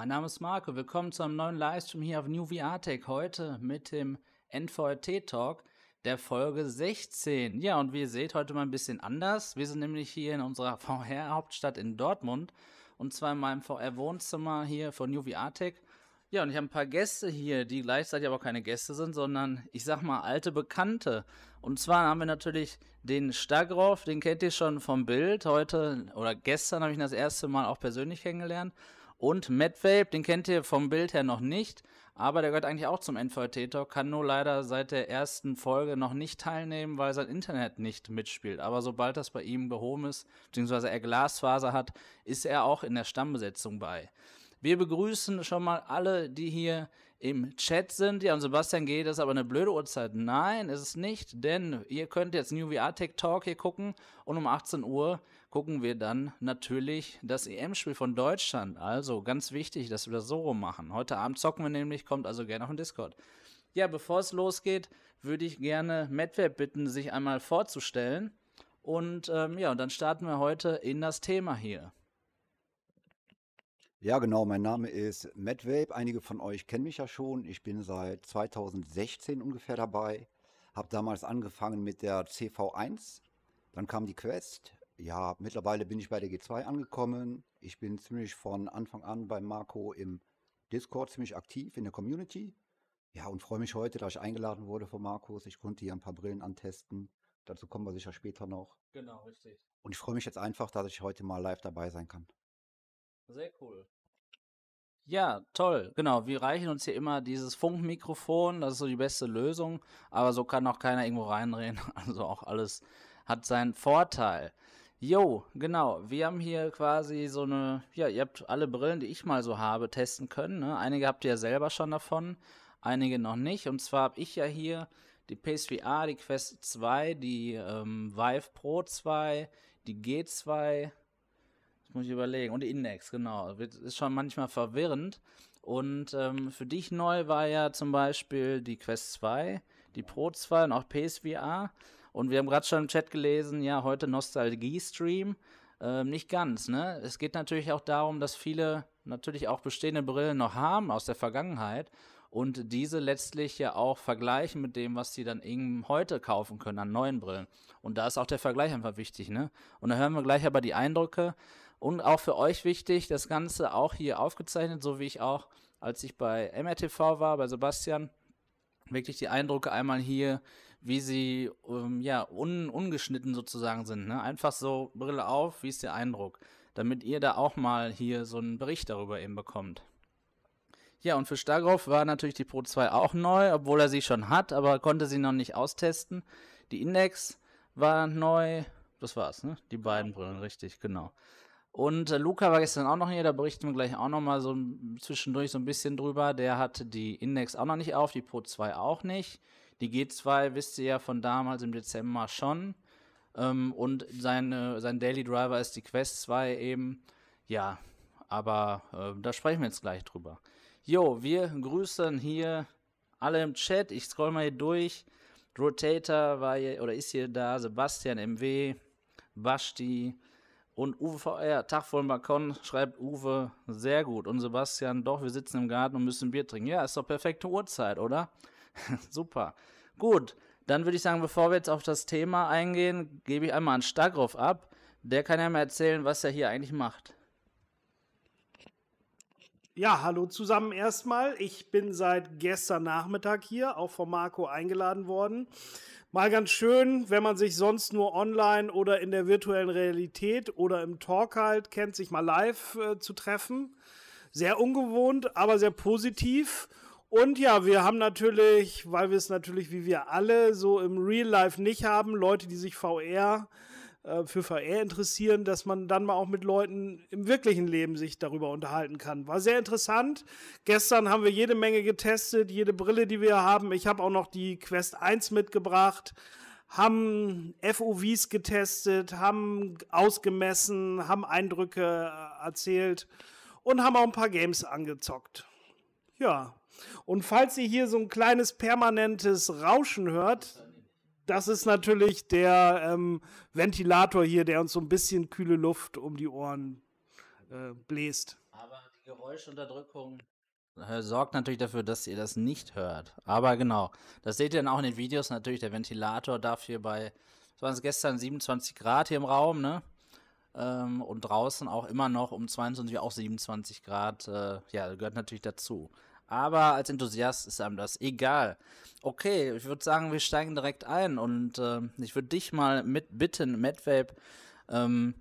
Mein Name ist Marco. Willkommen zu einem neuen Livestream hier auf New VR Tech. Heute mit dem NVRT Talk der Folge 16. Ja, und wie ihr seht, heute mal ein bisschen anders. Wir sind nämlich hier in unserer VR-Hauptstadt in Dortmund. Und zwar in meinem VR-Wohnzimmer hier von New VR Tech. Ja, und ich habe ein paar Gäste hier, die gleichzeitig aber keine Gäste sind, sondern ich sag mal alte Bekannte. Und zwar haben wir natürlich den Stagroff, den kennt ihr schon vom Bild. Heute oder gestern habe ich ihn das erste Mal auch persönlich kennengelernt. Und Medvape, den kennt ihr vom Bild her noch nicht, aber der gehört eigentlich auch zum NVT-Talk, kann nur leider seit der ersten Folge noch nicht teilnehmen, weil sein Internet nicht mitspielt. Aber sobald das bei ihm behoben ist, beziehungsweise er Glasfaser hat, ist er auch in der Stammbesetzung bei. Wir begrüßen schon mal alle, die hier im Chat sind. Ja, und Sebastian geht, das ist aber eine blöde Uhrzeit. Nein, ist es nicht, denn ihr könnt jetzt New VR Tech Talk hier gucken und um 18 Uhr gucken wir dann natürlich das EM-Spiel von Deutschland. Also ganz wichtig, dass wir das so rum machen. Heute Abend zocken wir nämlich, kommt also gerne auf den Discord. Ja, bevor es losgeht, würde ich gerne Medweb bitten, sich einmal vorzustellen. Und ähm, ja, und dann starten wir heute in das Thema hier. Ja, genau. Mein Name ist Matt. Einige von euch kennen mich ja schon. Ich bin seit 2016 ungefähr dabei. Habe damals angefangen mit der CV1. Dann kam die Quest. Ja, mittlerweile bin ich bei der G2 angekommen. Ich bin ziemlich von Anfang an bei Marco im Discord ziemlich aktiv in der Community. Ja, und freue mich heute, dass ich eingeladen wurde von Markus. Ich konnte hier ein paar Brillen antesten. Dazu kommen wir sicher später noch. Genau, richtig. Und ich freue mich jetzt einfach, dass ich heute mal live dabei sein kann. Sehr cool. Ja, toll. Genau, wir reichen uns hier immer dieses Funkmikrofon, das ist so die beste Lösung, aber so kann auch keiner irgendwo reinreden. Also auch alles hat seinen Vorteil. Jo, genau. Wir haben hier quasi so eine, ja, ihr habt alle Brillen, die ich mal so habe, testen können. Ne? Einige habt ihr ja selber schon davon, einige noch nicht. Und zwar habe ich ja hier die PSVR, die Quest 2, die ähm, Vive Pro 2, die G2, das muss ich überlegen. Und die Index, genau. Ist schon manchmal verwirrend. Und ähm, für dich neu war ja zum Beispiel die Quest 2, die Pro 2 und auch PSVR. Und wir haben gerade schon im Chat gelesen, ja, heute Nostalgie-Stream. Ähm, nicht ganz, ne? Es geht natürlich auch darum, dass viele natürlich auch bestehende Brillen noch haben aus der Vergangenheit und diese letztlich ja auch vergleichen mit dem, was sie dann eben heute kaufen können an neuen Brillen. Und da ist auch der Vergleich einfach wichtig, ne? Und da hören wir gleich aber die Eindrücke und auch für euch wichtig, das Ganze auch hier aufgezeichnet, so wie ich auch, als ich bei MRTV war, bei Sebastian, wirklich die Eindrücke einmal hier, wie sie ähm, ja un, ungeschnitten sozusagen sind. Ne? Einfach so Brille auf, wie ist der Eindruck, damit ihr da auch mal hier so einen Bericht darüber eben bekommt. Ja, und für Stagroff war natürlich die Pro 2 auch neu, obwohl er sie schon hat, aber konnte sie noch nicht austesten. Die Index war neu, das war's, ne? Die beiden Brillen, richtig, genau. Und äh, Luca war gestern auch noch hier, da berichten wir gleich auch noch mal so zwischendurch so ein bisschen drüber. Der hatte die Index auch noch nicht auf, die Pro 2 auch nicht. Die G2 wisst ihr ja von damals im Dezember schon. Ähm, und seine, sein Daily Driver ist die Quest 2 eben. Ja, aber äh, da sprechen wir jetzt gleich drüber. Jo, wir grüßen hier alle im Chat. Ich scroll mal hier durch. Rotator war hier oder ist hier da, Sebastian MW, Basti, und Uwe VR, Tag voll Balkon, schreibt Uwe, sehr gut. Und Sebastian, doch, wir sitzen im Garten und müssen Bier trinken. Ja, ist doch perfekte Uhrzeit, oder? Super. Gut, dann würde ich sagen, bevor wir jetzt auf das Thema eingehen, gebe ich einmal an Stagroff ab. Der kann ja mal erzählen, was er hier eigentlich macht. Ja, hallo zusammen erstmal. Ich bin seit gestern Nachmittag hier, auch von Marco eingeladen worden. Mal ganz schön, wenn man sich sonst nur online oder in der virtuellen Realität oder im Talk halt kennt, sich mal live äh, zu treffen. Sehr ungewohnt, aber sehr positiv. Und ja, wir haben natürlich, weil wir es natürlich wie wir alle so im Real Life nicht haben, Leute, die sich VR äh, für VR interessieren, dass man dann mal auch mit Leuten im wirklichen Leben sich darüber unterhalten kann. War sehr interessant. Gestern haben wir jede Menge getestet, jede Brille, die wir haben. Ich habe auch noch die Quest 1 mitgebracht haben FOVs getestet, haben ausgemessen, haben Eindrücke äh, erzählt und haben auch ein paar Games angezockt. Ja. Und falls ihr hier so ein kleines permanentes Rauschen hört, das ist natürlich der ähm, Ventilator hier, der uns so ein bisschen kühle Luft um die Ohren äh, bläst. Aber die Geräuschunterdrückung äh, sorgt natürlich dafür, dass ihr das nicht hört. Aber genau, das seht ihr dann auch in den Videos. Natürlich, der Ventilator darf hier bei, es waren gestern 27 Grad hier im Raum, ne? Ähm, und draußen auch immer noch um 22 auch 27 Grad. Äh, ja, gehört natürlich dazu. Aber als Enthusiast ist einem das egal. Okay, ich würde sagen, wir steigen direkt ein und äh, ich würde dich mal mit bitten, MedVape, ähm,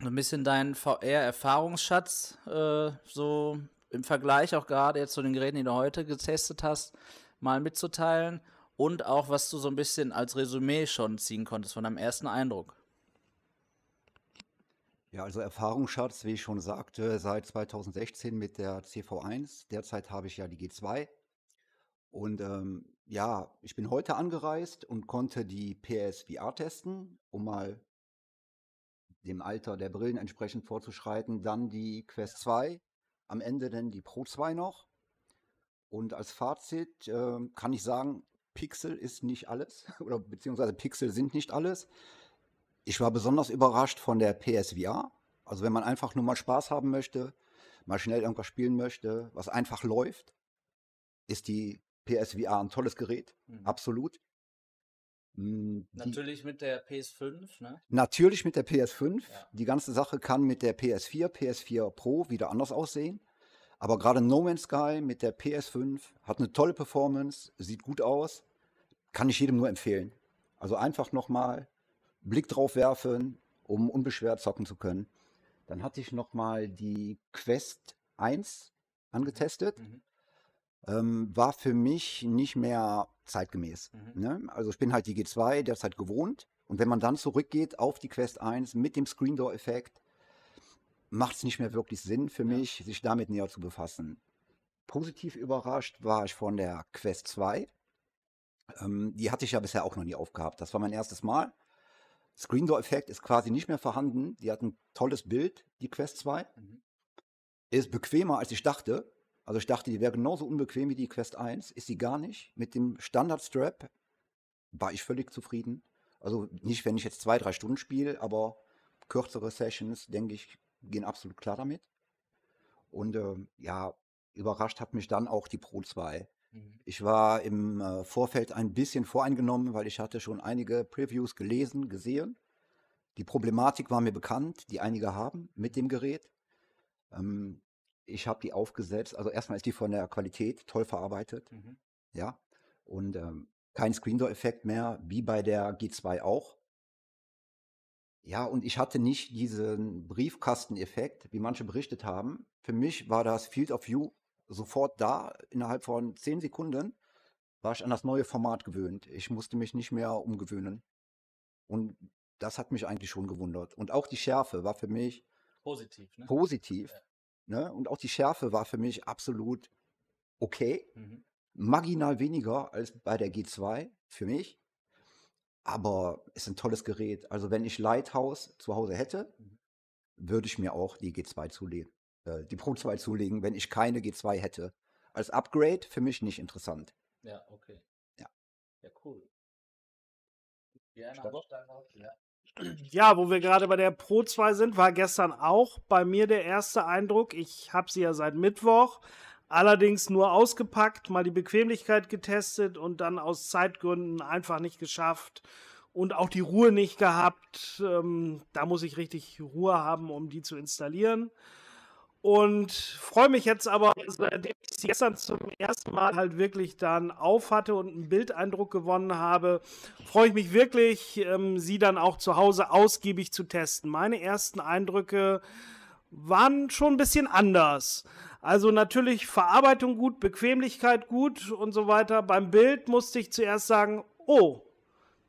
ein bisschen deinen VR-Erfahrungsschatz äh, so im Vergleich auch gerade jetzt zu den Geräten, die du heute getestet hast, mal mitzuteilen und auch was du so ein bisschen als Resümee schon ziehen konntest von deinem ersten Eindruck. Ja, also Erfahrungsschatz, wie ich schon sagte, seit 2016 mit der CV1. Derzeit habe ich ja die G2. Und ähm, ja, ich bin heute angereist und konnte die PSVR testen, um mal dem Alter der Brillen entsprechend vorzuschreiten. Dann die Quest 2, am Ende dann die Pro 2 noch. Und als Fazit äh, kann ich sagen, Pixel ist nicht alles oder beziehungsweise Pixel sind nicht alles. Ich war besonders überrascht von der PSVR. Also wenn man einfach nur mal Spaß haben möchte, mal schnell irgendwas spielen möchte, was einfach läuft, ist die PSVR ein tolles Gerät. Mhm. Absolut. Hm, natürlich mit der PS5, ne? Natürlich mit der PS5. Ja. Die ganze Sache kann mit der PS4, PS4 Pro wieder anders aussehen. Aber gerade No Man's Sky mit der PS5 hat eine tolle Performance, sieht gut aus, kann ich jedem nur empfehlen. Also einfach nochmal Blick drauf werfen, um unbeschwert zocken zu können. Dann hatte ich noch mal die Quest 1 angetestet. Mhm. Ähm, war für mich nicht mehr zeitgemäß. Mhm. Ne? Also ich bin halt die G2 derzeit gewohnt. Und wenn man dann zurückgeht auf die Quest 1 mit dem Screen Door Effekt, macht es nicht mehr wirklich Sinn für mich, sich damit näher zu befassen. Positiv überrascht war ich von der Quest 2. Ähm, die hatte ich ja bisher auch noch nie aufgehabt. Das war mein erstes Mal. Screen Door Effekt ist quasi nicht mehr vorhanden. Die hat ein tolles Bild, die Quest 2. Mhm. Ist bequemer, als ich dachte. Also ich dachte, die wäre genauso unbequem wie die Quest 1. Ist sie gar nicht. Mit dem Standard Strap war ich völlig zufrieden. Also nicht, wenn ich jetzt zwei, drei Stunden spiele, aber kürzere Sessions, denke ich, gehen absolut klar damit. Und äh, ja, überrascht hat mich dann auch die Pro 2. Mhm. Ich war im äh, Vorfeld ein bisschen voreingenommen, weil ich hatte schon einige Previews gelesen, gesehen. Die Problematik war mir bekannt, die einige haben mit dem Gerät. Ähm, ich habe die aufgesetzt. Also erstmal ist die von der Qualität toll verarbeitet. Mhm. Ja. Und ähm, kein Screen-Door-Effekt mehr, wie bei der G2 auch. Ja, und ich hatte nicht diesen Briefkasteneffekt, wie manche berichtet haben. Für mich war das Field of View sofort da, innerhalb von zehn Sekunden, war ich an das neue Format gewöhnt. Ich musste mich nicht mehr umgewöhnen. Und das hat mich eigentlich schon gewundert. Und auch die Schärfe war für mich positiv. Ne? Positiv. Ja. Ne? Und auch die Schärfe war für mich absolut okay. Mhm. Marginal weniger als bei der G2 für mich. Aber es ist ein tolles Gerät. Also wenn ich Lighthouse zu Hause hätte, mhm. würde ich mir auch die G2 zulegen. Äh, die Pro 2 zulegen, wenn ich keine G2 hätte. Als Upgrade für mich nicht interessant. Ja, okay. Ja. Ja, cool. Ja, ja, wo wir gerade bei der Pro 2 sind, war gestern auch bei mir der erste Eindruck. Ich habe sie ja seit Mittwoch, allerdings nur ausgepackt, mal die Bequemlichkeit getestet und dann aus Zeitgründen einfach nicht geschafft und auch die Ruhe nicht gehabt. Ähm, da muss ich richtig Ruhe haben, um die zu installieren. Und freue mich jetzt aber, seitdem ich sie gestern zum ersten Mal halt wirklich dann auf hatte und einen Bildeindruck gewonnen habe, freue ich mich wirklich, ähm, sie dann auch zu Hause ausgiebig zu testen. Meine ersten Eindrücke waren schon ein bisschen anders. Also natürlich Verarbeitung gut, Bequemlichkeit gut und so weiter. Beim Bild musste ich zuerst sagen, oh,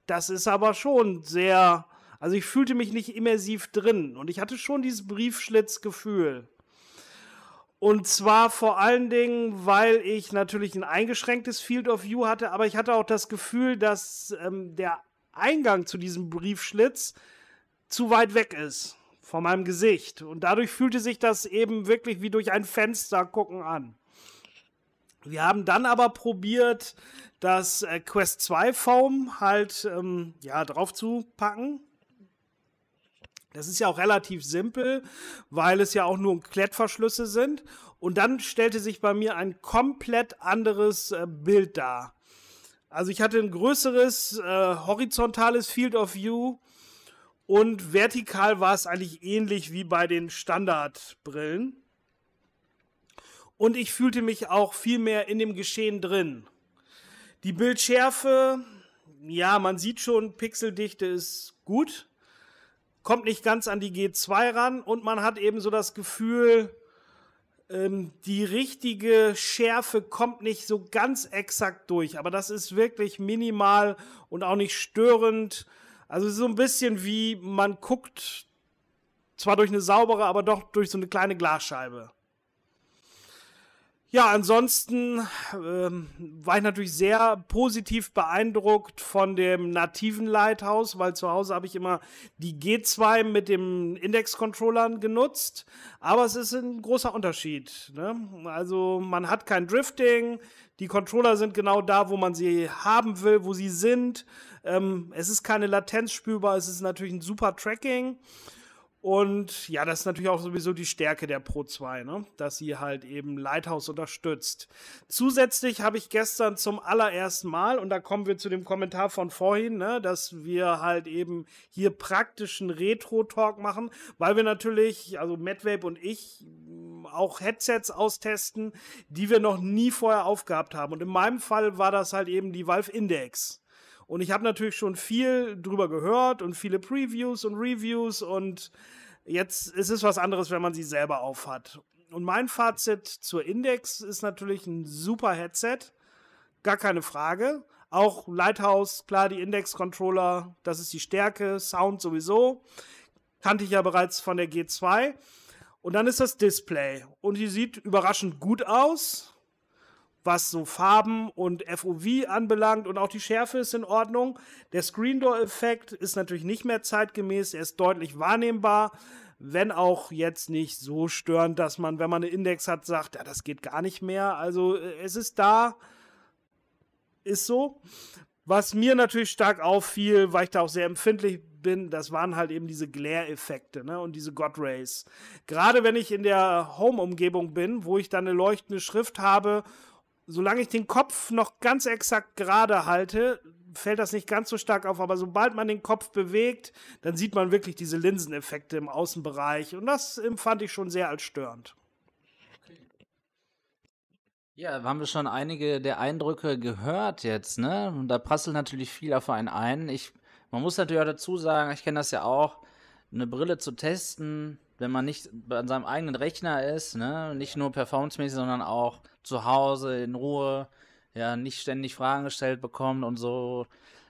das ist aber schon sehr, also ich fühlte mich nicht immersiv drin und ich hatte schon dieses Briefschlitzgefühl. Und zwar vor allen Dingen, weil ich natürlich ein eingeschränktes Field of View hatte, aber ich hatte auch das Gefühl, dass ähm, der Eingang zu diesem Briefschlitz zu weit weg ist von meinem Gesicht. Und dadurch fühlte sich das eben wirklich wie durch ein Fenster gucken an. Wir haben dann aber probiert, das äh, Quest 2 Foam halt ähm, ja, drauf zu packen. Das ist ja auch relativ simpel, weil es ja auch nur Klettverschlüsse sind. Und dann stellte sich bei mir ein komplett anderes äh, Bild dar. Also ich hatte ein größeres äh, horizontales Field of View und vertikal war es eigentlich ähnlich wie bei den Standardbrillen. Und ich fühlte mich auch viel mehr in dem Geschehen drin. Die Bildschärfe, ja, man sieht schon, Pixeldichte ist gut, kommt nicht ganz an die G2 ran und man hat eben so das Gefühl, ähm, die richtige Schärfe kommt nicht so ganz exakt durch, aber das ist wirklich minimal und auch nicht störend. Also so ein bisschen wie man guckt, zwar durch eine saubere, aber doch durch so eine kleine Glasscheibe. Ja, ansonsten ähm, war ich natürlich sehr positiv beeindruckt von dem nativen Lighthouse, weil zu Hause habe ich immer die G2 mit dem Index-Controllern genutzt. Aber es ist ein großer Unterschied. Ne? Also man hat kein Drifting, die Controller sind genau da, wo man sie haben will, wo sie sind. Ähm, es ist keine Latenz spürbar, es ist natürlich ein super Tracking. Und ja, das ist natürlich auch sowieso die Stärke der Pro 2, ne? dass sie halt eben Lighthouse unterstützt. Zusätzlich habe ich gestern zum allerersten Mal, und da kommen wir zu dem Kommentar von vorhin, ne, dass wir halt eben hier praktischen Retro-Talk machen, weil wir natürlich, also MadVape und ich, auch Headsets austesten, die wir noch nie vorher aufgehabt haben. Und in meinem Fall war das halt eben die Valve Index. Und ich habe natürlich schon viel drüber gehört und viele Previews und Reviews und jetzt ist es was anderes, wenn man sie selber aufhat. Und mein Fazit zur Index ist natürlich ein super Headset. Gar keine Frage. Auch Lighthouse, klar, die Index-Controller, das ist die Stärke, Sound sowieso. Kannte ich ja bereits von der G2. Und dann ist das Display. Und die sieht überraschend gut aus was so Farben und FOV anbelangt und auch die Schärfe ist in Ordnung. Der Screen Door Effekt ist natürlich nicht mehr zeitgemäß, er ist deutlich wahrnehmbar, wenn auch jetzt nicht so störend, dass man, wenn man eine Index hat, sagt, ja, das geht gar nicht mehr. Also äh, es ist da, ist so. Was mir natürlich stark auffiel, weil ich da auch sehr empfindlich bin, das waren halt eben diese Glare-Effekte ne, und diese God Rays. Gerade wenn ich in der Home-Umgebung bin, wo ich dann eine leuchtende Schrift habe solange ich den Kopf noch ganz exakt gerade halte, fällt das nicht ganz so stark auf, aber sobald man den Kopf bewegt, dann sieht man wirklich diese Linseneffekte im Außenbereich und das empfand ich schon sehr als störend. Ja, haben wir schon einige der Eindrücke gehört jetzt, ne? Und da prasselt natürlich viel auf einen ein. Ich, man muss natürlich auch dazu sagen, ich kenne das ja auch, eine Brille zu testen, wenn man nicht an seinem eigenen Rechner ist, ne? Nicht nur performancemäßig, sondern auch zu Hause in Ruhe, ja, nicht ständig Fragen gestellt bekommt und so.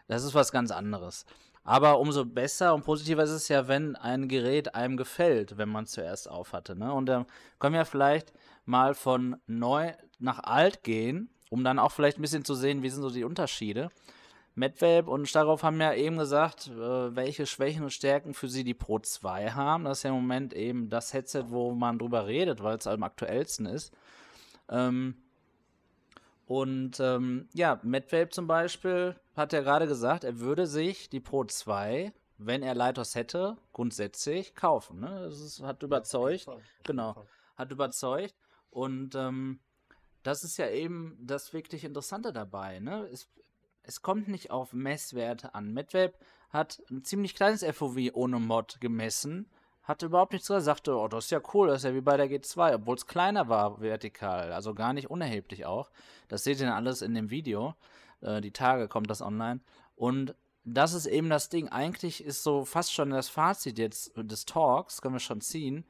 Das ist was ganz anderes. Aber umso besser und positiver ist es ja, wenn ein Gerät einem gefällt, wenn man es zuerst aufhatte. Ne? Und dann können wir vielleicht mal von neu nach alt gehen, um dann auch vielleicht ein bisschen zu sehen, wie sind so die Unterschiede. Medvape und Starov haben ja eben gesagt, äh, welche Schwächen und Stärken für sie die Pro 2 haben. Das ist ja im Moment eben das Headset, wo man drüber redet, weil es am aktuellsten ist. Ähm, und ähm, ja, Medvape zum Beispiel hat ja gerade gesagt, er würde sich die Pro 2, wenn er Leitos hätte, grundsätzlich kaufen. Ne? Das ist, hat überzeugt. Genau. Hat überzeugt. Und ähm, das ist ja eben das wirklich Interessante dabei. Ne? Es, es kommt nicht auf Messwerte an. Medvape hat ein ziemlich kleines FOV ohne Mod gemessen hatte überhaupt nichts gesagt, sagte, oh, das ist ja cool, das ist ja wie bei der G2, obwohl es kleiner war vertikal, also gar nicht unerheblich auch. Das seht ihr dann alles in dem Video. Äh, die Tage kommt das online. Und das ist eben das Ding. Eigentlich ist so fast schon das Fazit jetzt des Talks, können wir schon ziehen.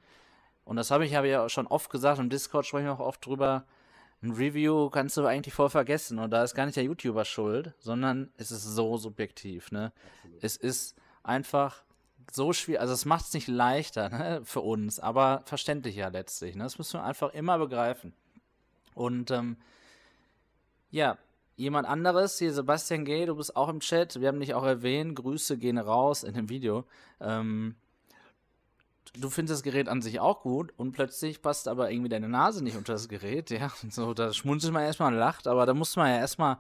Und das habe ich habe ja schon oft gesagt, im Discord sprechen wir auch oft drüber. Ein Review kannst du eigentlich voll vergessen. Und da ist gar nicht der YouTuber schuld, sondern es ist so subjektiv. Ne? Es ist einfach so schwierig, also es macht es nicht leichter ne, für uns, aber verständlicher letztlich. Ne? Das müssen wir einfach immer begreifen. Und ähm, ja, jemand anderes, hier Sebastian G., du bist auch im Chat, wir haben dich auch erwähnt, Grüße gehen raus in dem Video. Ähm, du findest das Gerät an sich auch gut und plötzlich passt aber irgendwie deine Nase nicht unter das Gerät, ja. So, da schmunzelt man erstmal und lacht, aber da muss man ja erstmal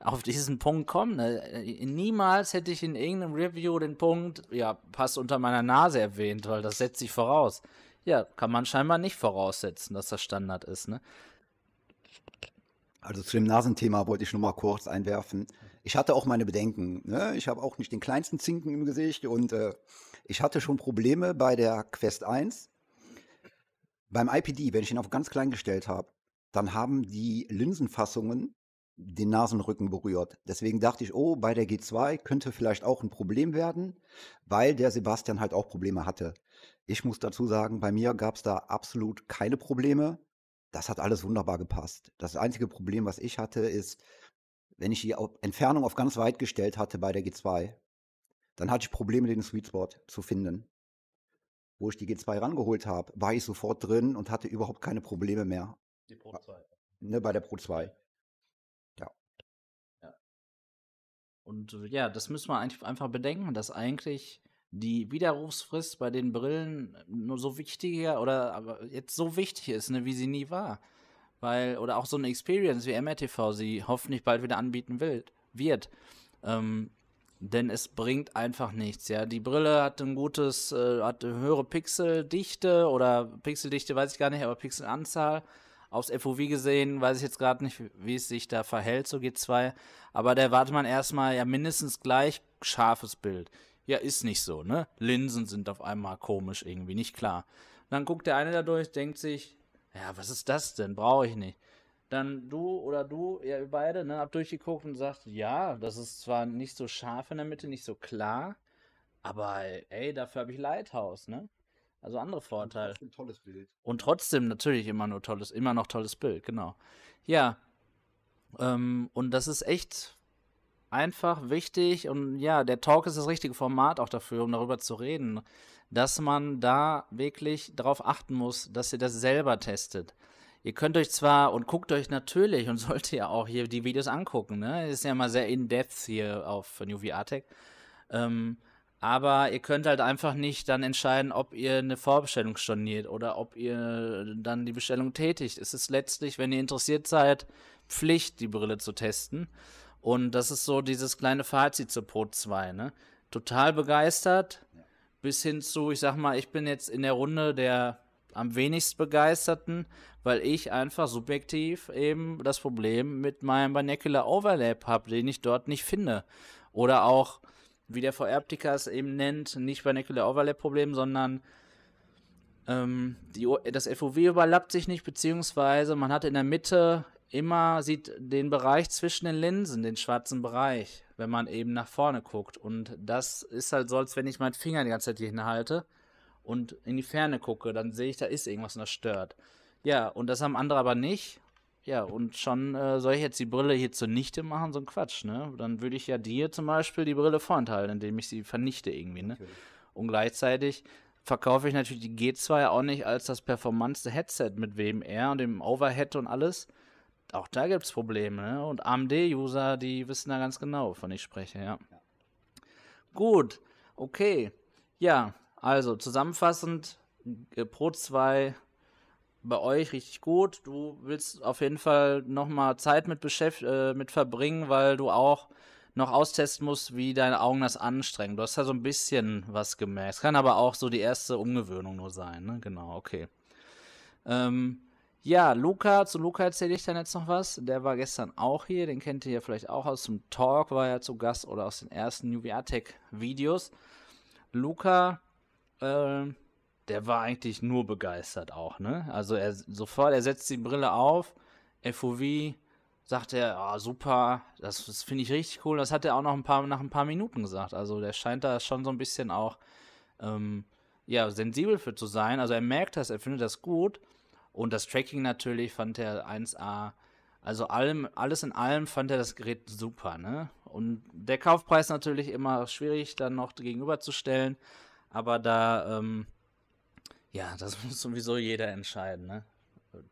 auf diesen Punkt kommen. Ne? Niemals hätte ich in irgendeinem Review den Punkt, ja, passt unter meiner Nase erwähnt, weil das setzt sich voraus. Ja, kann man scheinbar nicht voraussetzen, dass das Standard ist, ne? Also zu dem Nasenthema wollte ich nur mal kurz einwerfen. Ich hatte auch meine Bedenken. Ne? Ich habe auch nicht den kleinsten Zinken im Gesicht und äh, ich hatte schon Probleme bei der Quest 1. Beim IPD, wenn ich ihn auf ganz klein gestellt habe, dann haben die Linsenfassungen den Nasenrücken berührt. Deswegen dachte ich, oh, bei der G2 könnte vielleicht auch ein Problem werden, weil der Sebastian halt auch Probleme hatte. Ich muss dazu sagen, bei mir gab es da absolut keine Probleme. Das hat alles wunderbar gepasst. Das einzige Problem, was ich hatte, ist, wenn ich die Entfernung auf ganz weit gestellt hatte bei der G2, dann hatte ich Probleme, den Sweet Spot zu finden. Wo ich die G2 rangeholt habe, war ich sofort drin und hatte überhaupt keine Probleme mehr. Die Pro 2. Ne, bei der Pro 2. Und äh, ja, das müssen wir einfach bedenken, dass eigentlich die Widerrufsfrist bei den Brillen nur so wichtiger oder aber jetzt so wichtig ist, ne, wie sie nie war. Weil, oder auch so eine Experience wie MRTV sie hoffentlich bald wieder anbieten will, wird. Ähm, denn es bringt einfach nichts, ja. Die Brille hat ein gutes, äh, hat eine höhere Pixeldichte oder Pixeldichte weiß ich gar nicht, aber Pixelanzahl aufs FOV gesehen, weiß ich jetzt gerade nicht, wie es sich da verhält, so G2. Aber da erwartet man erstmal ja mindestens gleich scharfes Bild. Ja, ist nicht so, ne? Linsen sind auf einmal komisch irgendwie, nicht klar. dann guckt der eine da durch, denkt sich, ja, was ist das denn? Brauche ich nicht. Dann du oder du, ja, ihr beide, ne, habt durchgeguckt und sagt, ja, das ist zwar nicht so scharf in der Mitte, nicht so klar, aber ey, dafür habe ich Lighthouse, ne? Also andere Vorteile. Und tolles Bild. Und trotzdem natürlich immer nur tolles, immer noch tolles Bild, genau. Ja. Ähm, und das ist echt einfach wichtig und ja, der Talk ist das richtige Format auch dafür, um darüber zu reden, dass man da wirklich darauf achten muss, dass ihr das selber testet. Ihr könnt euch zwar und guckt euch natürlich und solltet ja auch hier die Videos angucken, ne? Ist ja mal sehr in-depth hier auf New VR Tech. Ähm, aber ihr könnt halt einfach nicht dann entscheiden, ob ihr eine Vorbestellung storniert oder ob ihr dann die Bestellung tätigt. Es ist letztlich, wenn ihr interessiert seid, Pflicht, die Brille zu testen. Und das ist so dieses kleine Fazit zur Pro 2. Ne? Total begeistert, bis hin zu, ich sag mal, ich bin jetzt in der Runde der am wenigst begeisterten, weil ich einfach subjektiv eben das Problem mit meinem Binocular Overlap habe, den ich dort nicht finde. Oder auch wie der VR-Optiker es eben nennt, nicht Vernacular Overlap-Problem, sondern ähm, die, das FOV überlappt sich nicht, beziehungsweise man hat in der Mitte immer, sieht den Bereich zwischen den Linsen, den schwarzen Bereich, wenn man eben nach vorne guckt. Und das ist halt so, als wenn ich meinen Finger die ganze Zeit hier hinhalte und in die Ferne gucke, dann sehe ich, da ist irgendwas und das stört. Ja, und das haben andere aber nicht. Ja, und schon äh, soll ich jetzt die Brille hier zunichte machen, so ein Quatsch, ne? Dann würde ich ja dir zum Beispiel die Brille vorenthalten, indem ich sie vernichte irgendwie, ne? Natürlich. Und gleichzeitig verkaufe ich natürlich die G2 auch nicht als das performanteste Headset mit WMR und dem Overhead und alles. Auch da gibt es Probleme, ne? Und AMD-User, die wissen da ganz genau, wovon ich spreche, ja. ja. Gut, okay. Ja, also zusammenfassend, Pro 2 bei euch richtig gut. Du willst auf jeden Fall nochmal Zeit mit, beschäft äh, mit verbringen, weil du auch noch austesten musst, wie deine Augen das anstrengen. Du hast ja so ein bisschen was gemerkt. Es kann aber auch so die erste Umgewöhnung nur sein, ne? Genau, okay. Ähm, ja, Luca, zu Luca erzähle ich dann jetzt noch was. Der war gestern auch hier, den kennt ihr ja vielleicht auch aus dem Talk, war ja zu Gast oder aus den ersten UVR Tech Videos. Luca, äh, der war eigentlich nur begeistert auch, ne? Also er sofort, er setzt die Brille auf, FOV, sagt er, oh, super, das, das finde ich richtig cool. Das hat er auch noch ein paar, nach ein paar Minuten gesagt. Also der scheint da schon so ein bisschen auch ähm, ja, sensibel für zu sein. Also er merkt das, er findet das gut. Und das Tracking natürlich fand er 1A. Also allem, alles in allem fand er das Gerät super, ne? Und der Kaufpreis natürlich immer schwierig dann noch gegenüberzustellen. Aber da, ähm, ja, das muss sowieso jeder entscheiden, ne?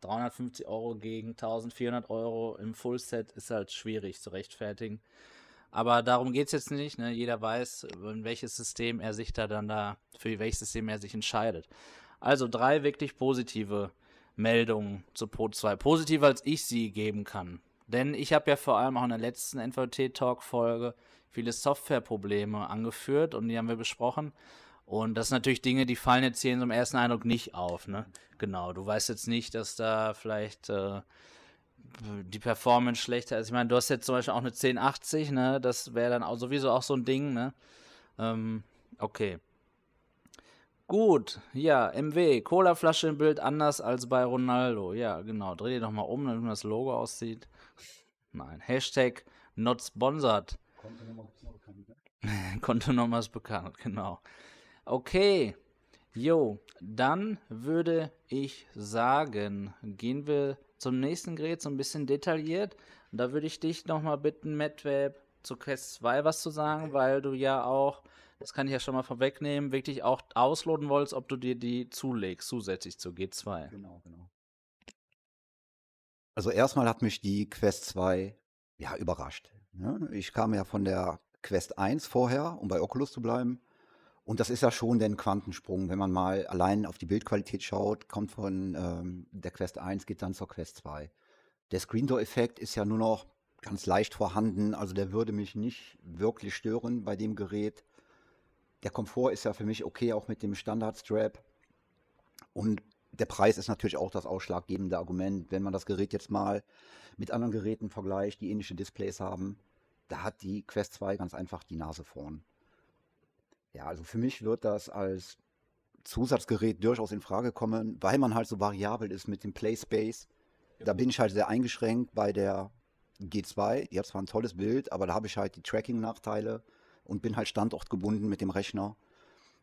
350 Euro gegen 1400 Euro im Fullset ist halt schwierig zu rechtfertigen. Aber darum geht es jetzt nicht. Ne? Jeder weiß, in welches System er sich da dann da, für welches System er sich entscheidet. Also drei wirklich positive Meldungen zu Pro 2. Positiver als ich sie geben kann. Denn ich habe ja vor allem auch in der letzten NVT-Talk-Folge viele Softwareprobleme angeführt und die haben wir besprochen. Und das sind natürlich Dinge, die fallen jetzt hier in so einem ersten Eindruck nicht auf. Ne? Genau, du weißt jetzt nicht, dass da vielleicht äh, die Performance schlechter ist. Ich meine, du hast jetzt zum Beispiel auch eine 1080, ne? Das wäre dann auch sowieso auch so ein Ding, ne? Ähm, okay. Gut, ja, MW, Colaflasche im Bild anders als bei Ronaldo. Ja, genau. Dreh dir doch mal um, damit das Logo aussieht. Nein. Hashtag not sponsored. Kontonummer ist bekannt, genau. Okay. Jo, dann würde ich sagen, gehen wir zum nächsten Gerät so ein bisschen detailliert. Und da würde ich dich nochmal bitten, MedWeb zu Quest 2 was zu sagen, weil du ja auch, das kann ich ja schon mal vorwegnehmen, wirklich auch ausloten wolltest, ob du dir die zulegst, zusätzlich zu G2. Genau, genau. Also erstmal hat mich die Quest 2 ja überrascht. Ne? Ich kam ja von der Quest 1 vorher, um bei Oculus zu bleiben. Und das ist ja schon der Quantensprung, wenn man mal allein auf die Bildqualität schaut, kommt von ähm, der Quest 1, geht dann zur Quest 2. Der Screen Door-Effekt ist ja nur noch ganz leicht vorhanden, also der würde mich nicht wirklich stören bei dem Gerät. Der Komfort ist ja für mich okay, auch mit dem Standard-Strap. Und der Preis ist natürlich auch das ausschlaggebende Argument. Wenn man das Gerät jetzt mal mit anderen Geräten vergleicht, die ähnliche Displays haben, da hat die Quest 2 ganz einfach die Nase vorn. Ja, also für mich wird das als Zusatzgerät durchaus in Frage kommen, weil man halt so variabel ist mit dem Playspace. Da bin ich halt sehr eingeschränkt bei der G2. Die hat zwar ein tolles Bild, aber da habe ich halt die Tracking-Nachteile und bin halt standortgebunden mit dem Rechner.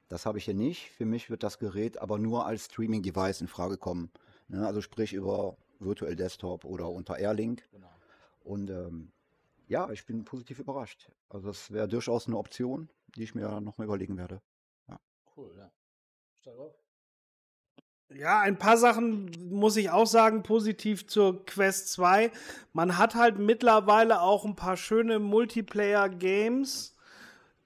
Das habe ich hier nicht. Für mich wird das Gerät aber nur als Streaming-Device in Frage kommen. Ne? Also sprich über Virtual Desktop oder unter Airlink. Genau. Und ähm, ja, ich bin positiv überrascht. Also das wäre durchaus eine Option, die ich mir nochmal überlegen werde. Ja. Cool, ja. Ja, ein paar Sachen muss ich auch sagen, positiv zur Quest 2. Man hat halt mittlerweile auch ein paar schöne Multiplayer-Games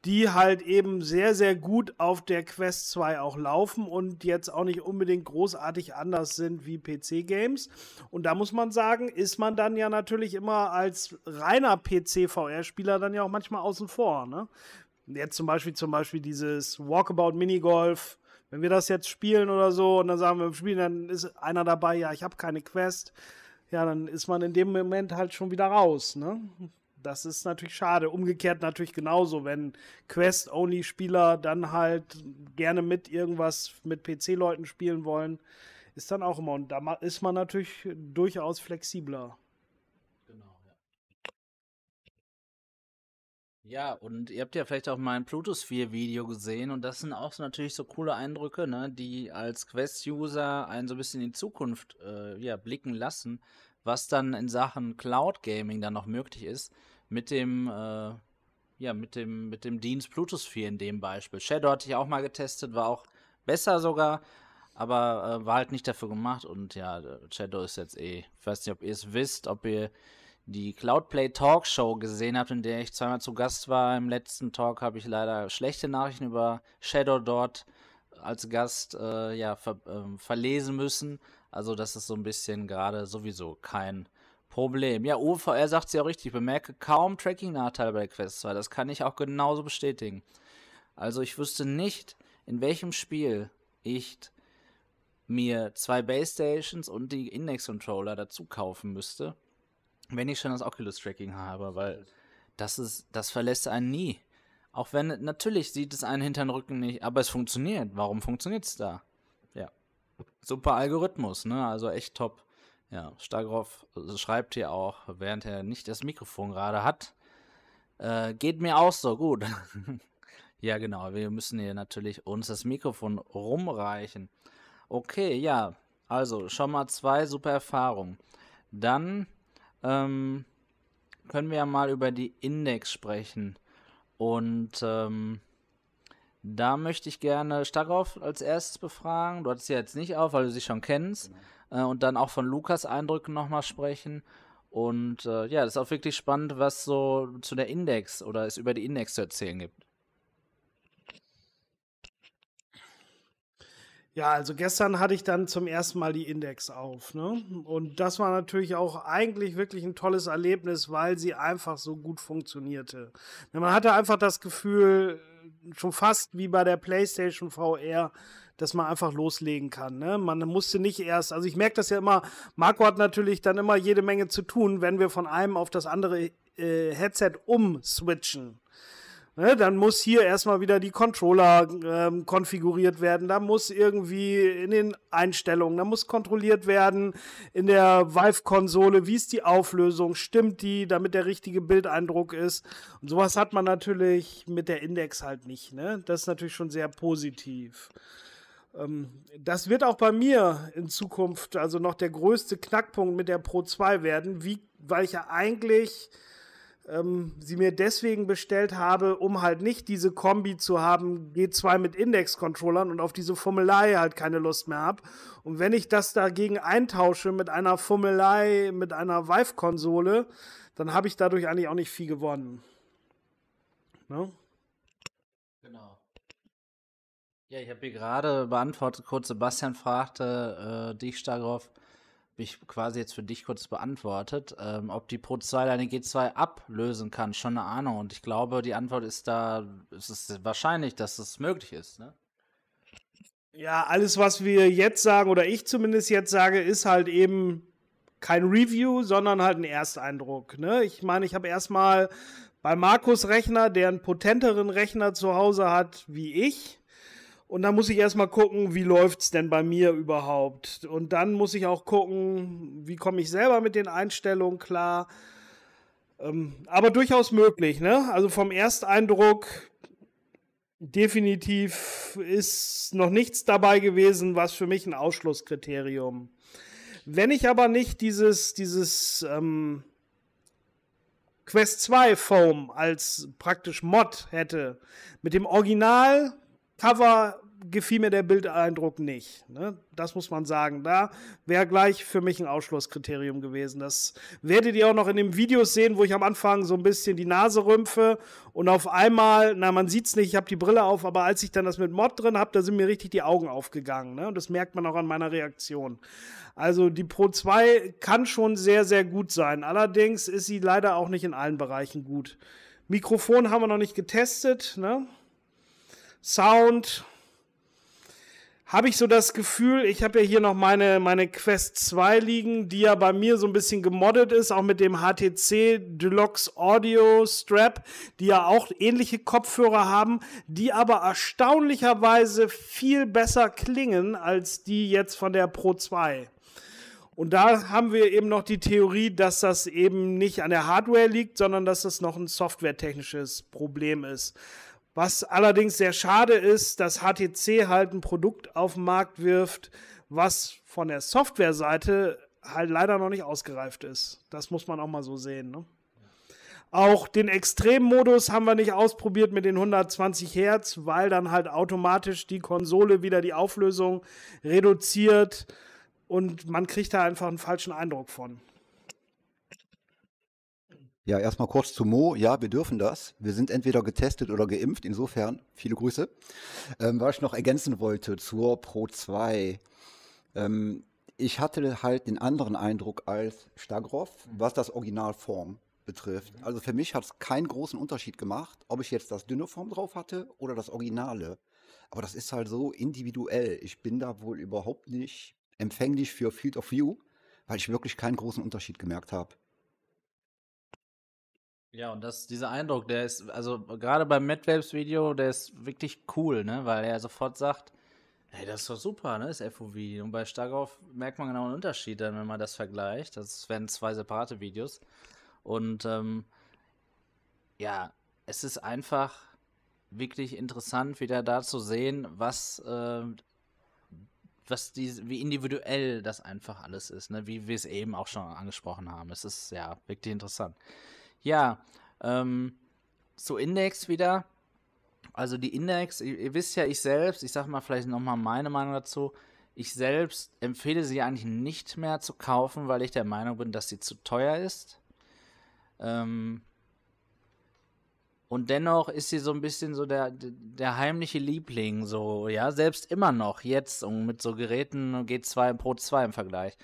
die halt eben sehr, sehr gut auf der Quest 2 auch laufen und jetzt auch nicht unbedingt großartig anders sind wie PC-Games. Und da muss man sagen, ist man dann ja natürlich immer als reiner PC-VR-Spieler dann ja auch manchmal außen vor. Ne? Jetzt zum Beispiel, zum Beispiel dieses Walkabout Minigolf. Wenn wir das jetzt spielen oder so und dann sagen wir im Spiel, dann ist einer dabei, ja, ich habe keine Quest. Ja, dann ist man in dem Moment halt schon wieder raus. Ne? Das ist natürlich schade. Umgekehrt natürlich genauso, wenn Quest-Only-Spieler dann halt gerne mit irgendwas mit PC-Leuten spielen wollen, ist dann auch immer. Und da ist man natürlich durchaus flexibler. Genau, ja. Ja, und ihr habt ja vielleicht auch mein Plutosphere-Video gesehen und das sind auch so natürlich so coole Eindrücke, ne, die als Quest-User einen so ein bisschen in die Zukunft äh, ja, blicken lassen was dann in Sachen Cloud Gaming dann noch möglich ist, mit dem, äh, ja, mit dem, mit dem Dienst Plutosphere in dem Beispiel. Shadow hatte ich auch mal getestet, war auch besser sogar, aber äh, war halt nicht dafür gemacht und ja, Shadow ist jetzt eh, ich weiß nicht, ob ihr es wisst, ob ihr die Cloudplay Talk Show gesehen habt, in der ich zweimal zu Gast war. Im letzten Talk habe ich leider schlechte Nachrichten über Shadow dort als Gast äh, ja, ver äh, verlesen müssen. Also das ist so ein bisschen gerade sowieso kein Problem. Ja, UVR sagt es ja richtig, ich bemerke kaum Tracking-Nachteile bei Quest 2. Das kann ich auch genauso bestätigen. Also ich wüsste nicht, in welchem Spiel ich mir zwei Base Stations und die Index-Controller dazu kaufen müsste, wenn ich schon das Oculus-Tracking habe, weil das ist, das verlässt einen nie. Auch wenn, natürlich sieht es einen hinter den Rücken nicht, aber es funktioniert. Warum funktioniert es da? Super Algorithmus, ne? Also echt top. Ja, Stagroff schreibt hier auch, während er nicht das Mikrofon gerade hat. Äh, geht mir auch so, gut. ja, genau, wir müssen hier natürlich uns das Mikrofon rumreichen. Okay, ja, also schon mal zwei super Erfahrungen. Dann ähm, können wir ja mal über die Index sprechen. Und ähm, da möchte ich gerne Starov als erstes befragen. Du hattest sie jetzt nicht auf, weil du sie schon kennst. Genau. Äh, und dann auch von Lukas Eindrücken nochmal sprechen. Und äh, ja, das ist auch wirklich spannend, was so zu der Index oder es über die Index zu erzählen gibt. Ja, also gestern hatte ich dann zum ersten Mal die Index auf. Ne? Und das war natürlich auch eigentlich wirklich ein tolles Erlebnis, weil sie einfach so gut funktionierte. Man hatte einfach das Gefühl, schon fast wie bei der PlayStation VR, dass man einfach loslegen kann. Ne? Man musste nicht erst, also ich merke das ja immer, Marco hat natürlich dann immer jede Menge zu tun, wenn wir von einem auf das andere äh, Headset umswitchen. Ne, dann muss hier erstmal wieder die Controller ähm, konfiguriert werden. Da muss irgendwie in den Einstellungen, da muss kontrolliert werden in der Vive-Konsole, wie ist die Auflösung, stimmt die, damit der richtige Bildeindruck ist. Und sowas hat man natürlich mit der Index halt nicht. Ne? Das ist natürlich schon sehr positiv. Ähm, das wird auch bei mir in Zukunft also noch der größte Knackpunkt mit der Pro 2 werden, wie, weil ich ja eigentlich ähm, sie mir deswegen bestellt habe, um halt nicht diese Kombi zu haben, G2 mit Index-Controllern und auf diese Fummelei halt keine Lust mehr habe. Und wenn ich das dagegen eintausche mit einer Fummelei, mit einer Vive-Konsole, dann habe ich dadurch eigentlich auch nicht viel gewonnen. Ne? Genau. Ja, ich habe hier gerade beantwortet, kurz Sebastian fragte äh, dich, Stagroff, ich quasi jetzt für dich kurz beantwortet, ähm, ob die Pro 2 deine G2 ablösen kann. Schon eine Ahnung. Und ich glaube, die Antwort ist da, es ist wahrscheinlich, dass es möglich ist. Ne? Ja, alles, was wir jetzt sagen, oder ich zumindest jetzt sage, ist halt eben kein Review, sondern halt ein Ersteindruck. Ne? Ich meine, ich habe erstmal bei Markus Rechner, der einen potenteren Rechner zu Hause hat wie ich, und dann muss ich erstmal gucken, wie läuft es denn bei mir überhaupt. Und dann muss ich auch gucken, wie komme ich selber mit den Einstellungen klar. Ähm, aber durchaus möglich, ne? Also vom Ersteindruck definitiv ist noch nichts dabei gewesen, was für mich ein Ausschlusskriterium. Wenn ich aber nicht dieses, dieses ähm, Quest 2 Foam als praktisch Mod hätte, mit dem Original Cover gefiel mir der Bildeindruck nicht. Ne? Das muss man sagen. Da wäre gleich für mich ein Ausschlusskriterium gewesen. Das werdet ihr auch noch in den Videos sehen, wo ich am Anfang so ein bisschen die Nase rümpfe und auf einmal, na, man sieht es nicht, ich habe die Brille auf, aber als ich dann das mit Mod drin habe, da sind mir richtig die Augen aufgegangen. Ne? Und das merkt man auch an meiner Reaktion. Also die Pro 2 kann schon sehr, sehr gut sein. Allerdings ist sie leider auch nicht in allen Bereichen gut. Mikrofon haben wir noch nicht getestet. Ne? Sound, habe ich so das Gefühl, ich habe ja hier noch meine, meine Quest 2 liegen, die ja bei mir so ein bisschen gemoddet ist, auch mit dem HTC Deluxe Audio Strap, die ja auch ähnliche Kopfhörer haben, die aber erstaunlicherweise viel besser klingen als die jetzt von der Pro 2. Und da haben wir eben noch die Theorie, dass das eben nicht an der Hardware liegt, sondern dass das noch ein softwaretechnisches Problem ist. Was allerdings sehr schade ist, dass HTC halt ein Produkt auf den Markt wirft, was von der Softwareseite halt leider noch nicht ausgereift ist. Das muss man auch mal so sehen. Ne? Auch den Extremmodus haben wir nicht ausprobiert mit den 120 Hertz, weil dann halt automatisch die Konsole wieder die Auflösung reduziert und man kriegt da einfach einen falschen Eindruck von. Ja, erstmal kurz zu Mo. Ja, wir dürfen das. Wir sind entweder getestet oder geimpft. Insofern viele Grüße. Ähm, was ich noch ergänzen wollte zur Pro 2. Ähm, ich hatte halt den anderen Eindruck als Stagroff, was das Originalform betrifft. Mhm. Also für mich hat es keinen großen Unterschied gemacht, ob ich jetzt das dünne Form drauf hatte oder das Originale. Aber das ist halt so individuell. Ich bin da wohl überhaupt nicht empfänglich für Field of View, weil ich wirklich keinen großen Unterschied gemerkt habe. Ja, und das, dieser Eindruck, der ist, also gerade beim MadWaves Video, der ist wirklich cool, ne? Weil er sofort sagt, hey, das ist doch super, ne? Das FOV. Und bei Starkauf merkt man genau einen Unterschied dann, wenn man das vergleicht. Das werden zwei separate Videos. Und ähm, ja, es ist einfach wirklich interessant, wieder da zu sehen, was, äh, was die, wie individuell das einfach alles ist, ne? Wie wir es eben auch schon angesprochen haben. Es ist ja wirklich interessant. Ja, ähm, zu Index wieder. Also die Index, ihr, ihr, wisst ja, ich selbst, ich sag mal vielleicht nochmal meine Meinung dazu. Ich selbst empfehle sie eigentlich nicht mehr zu kaufen, weil ich der Meinung bin, dass sie zu teuer ist. Ähm, Und dennoch ist sie so ein bisschen so der, der heimliche Liebling, so, ja, selbst immer noch, jetzt, und mit so Geräten G2 Pro 2 im Vergleich.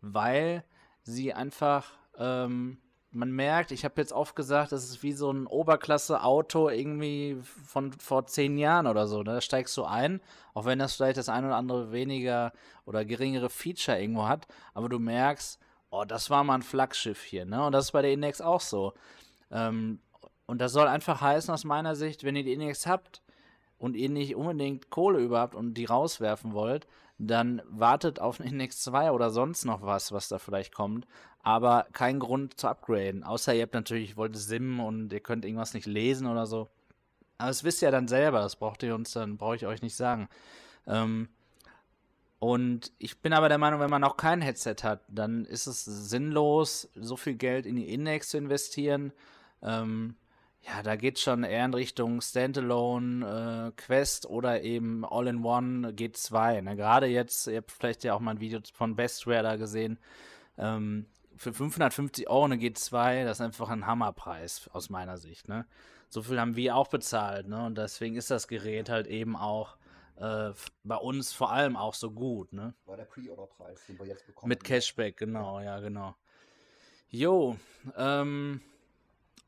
Weil sie einfach, ähm, man merkt, ich habe jetzt oft gesagt, das ist wie so ein Oberklasse-Auto irgendwie von vor zehn Jahren oder so. Ne? Da steigst du ein, auch wenn das vielleicht das ein oder andere weniger oder geringere Feature irgendwo hat, aber du merkst, oh, das war mal ein Flaggschiff hier, ne? Und das ist bei der Index auch so. Ähm, und das soll einfach heißen, aus meiner Sicht, wenn ihr die Index habt und ihr nicht unbedingt Kohle überhaupt und die rauswerfen wollt, dann wartet auf einen Index 2 oder sonst noch was, was da vielleicht kommt. Aber kein Grund zu upgraden. Außer ihr habt natürlich, wollt simmen und ihr könnt irgendwas nicht lesen oder so. Aber das wisst ihr ja dann selber, das braucht ihr uns dann, brauche ich euch nicht sagen. Ähm, und ich bin aber der Meinung, wenn man noch kein Headset hat, dann ist es sinnlos, so viel Geld in die Index zu investieren. Ähm, ja, da geht schon eher in Richtung Standalone, äh, Quest oder eben All-in-One G2. Ne? Gerade jetzt, ihr habt vielleicht ja auch mal ein Video von Bestware da gesehen. Ähm, für 550 Euro eine G2, das ist einfach ein Hammerpreis aus meiner Sicht. Ne? So viel haben wir auch bezahlt. Ne? Und deswegen ist das Gerät halt eben auch äh, bei uns vor allem auch so gut. Ne? War der Pre-Order-Preis, den wir jetzt bekommen. Mit Cashback, genau, ja, genau. Jo, ähm,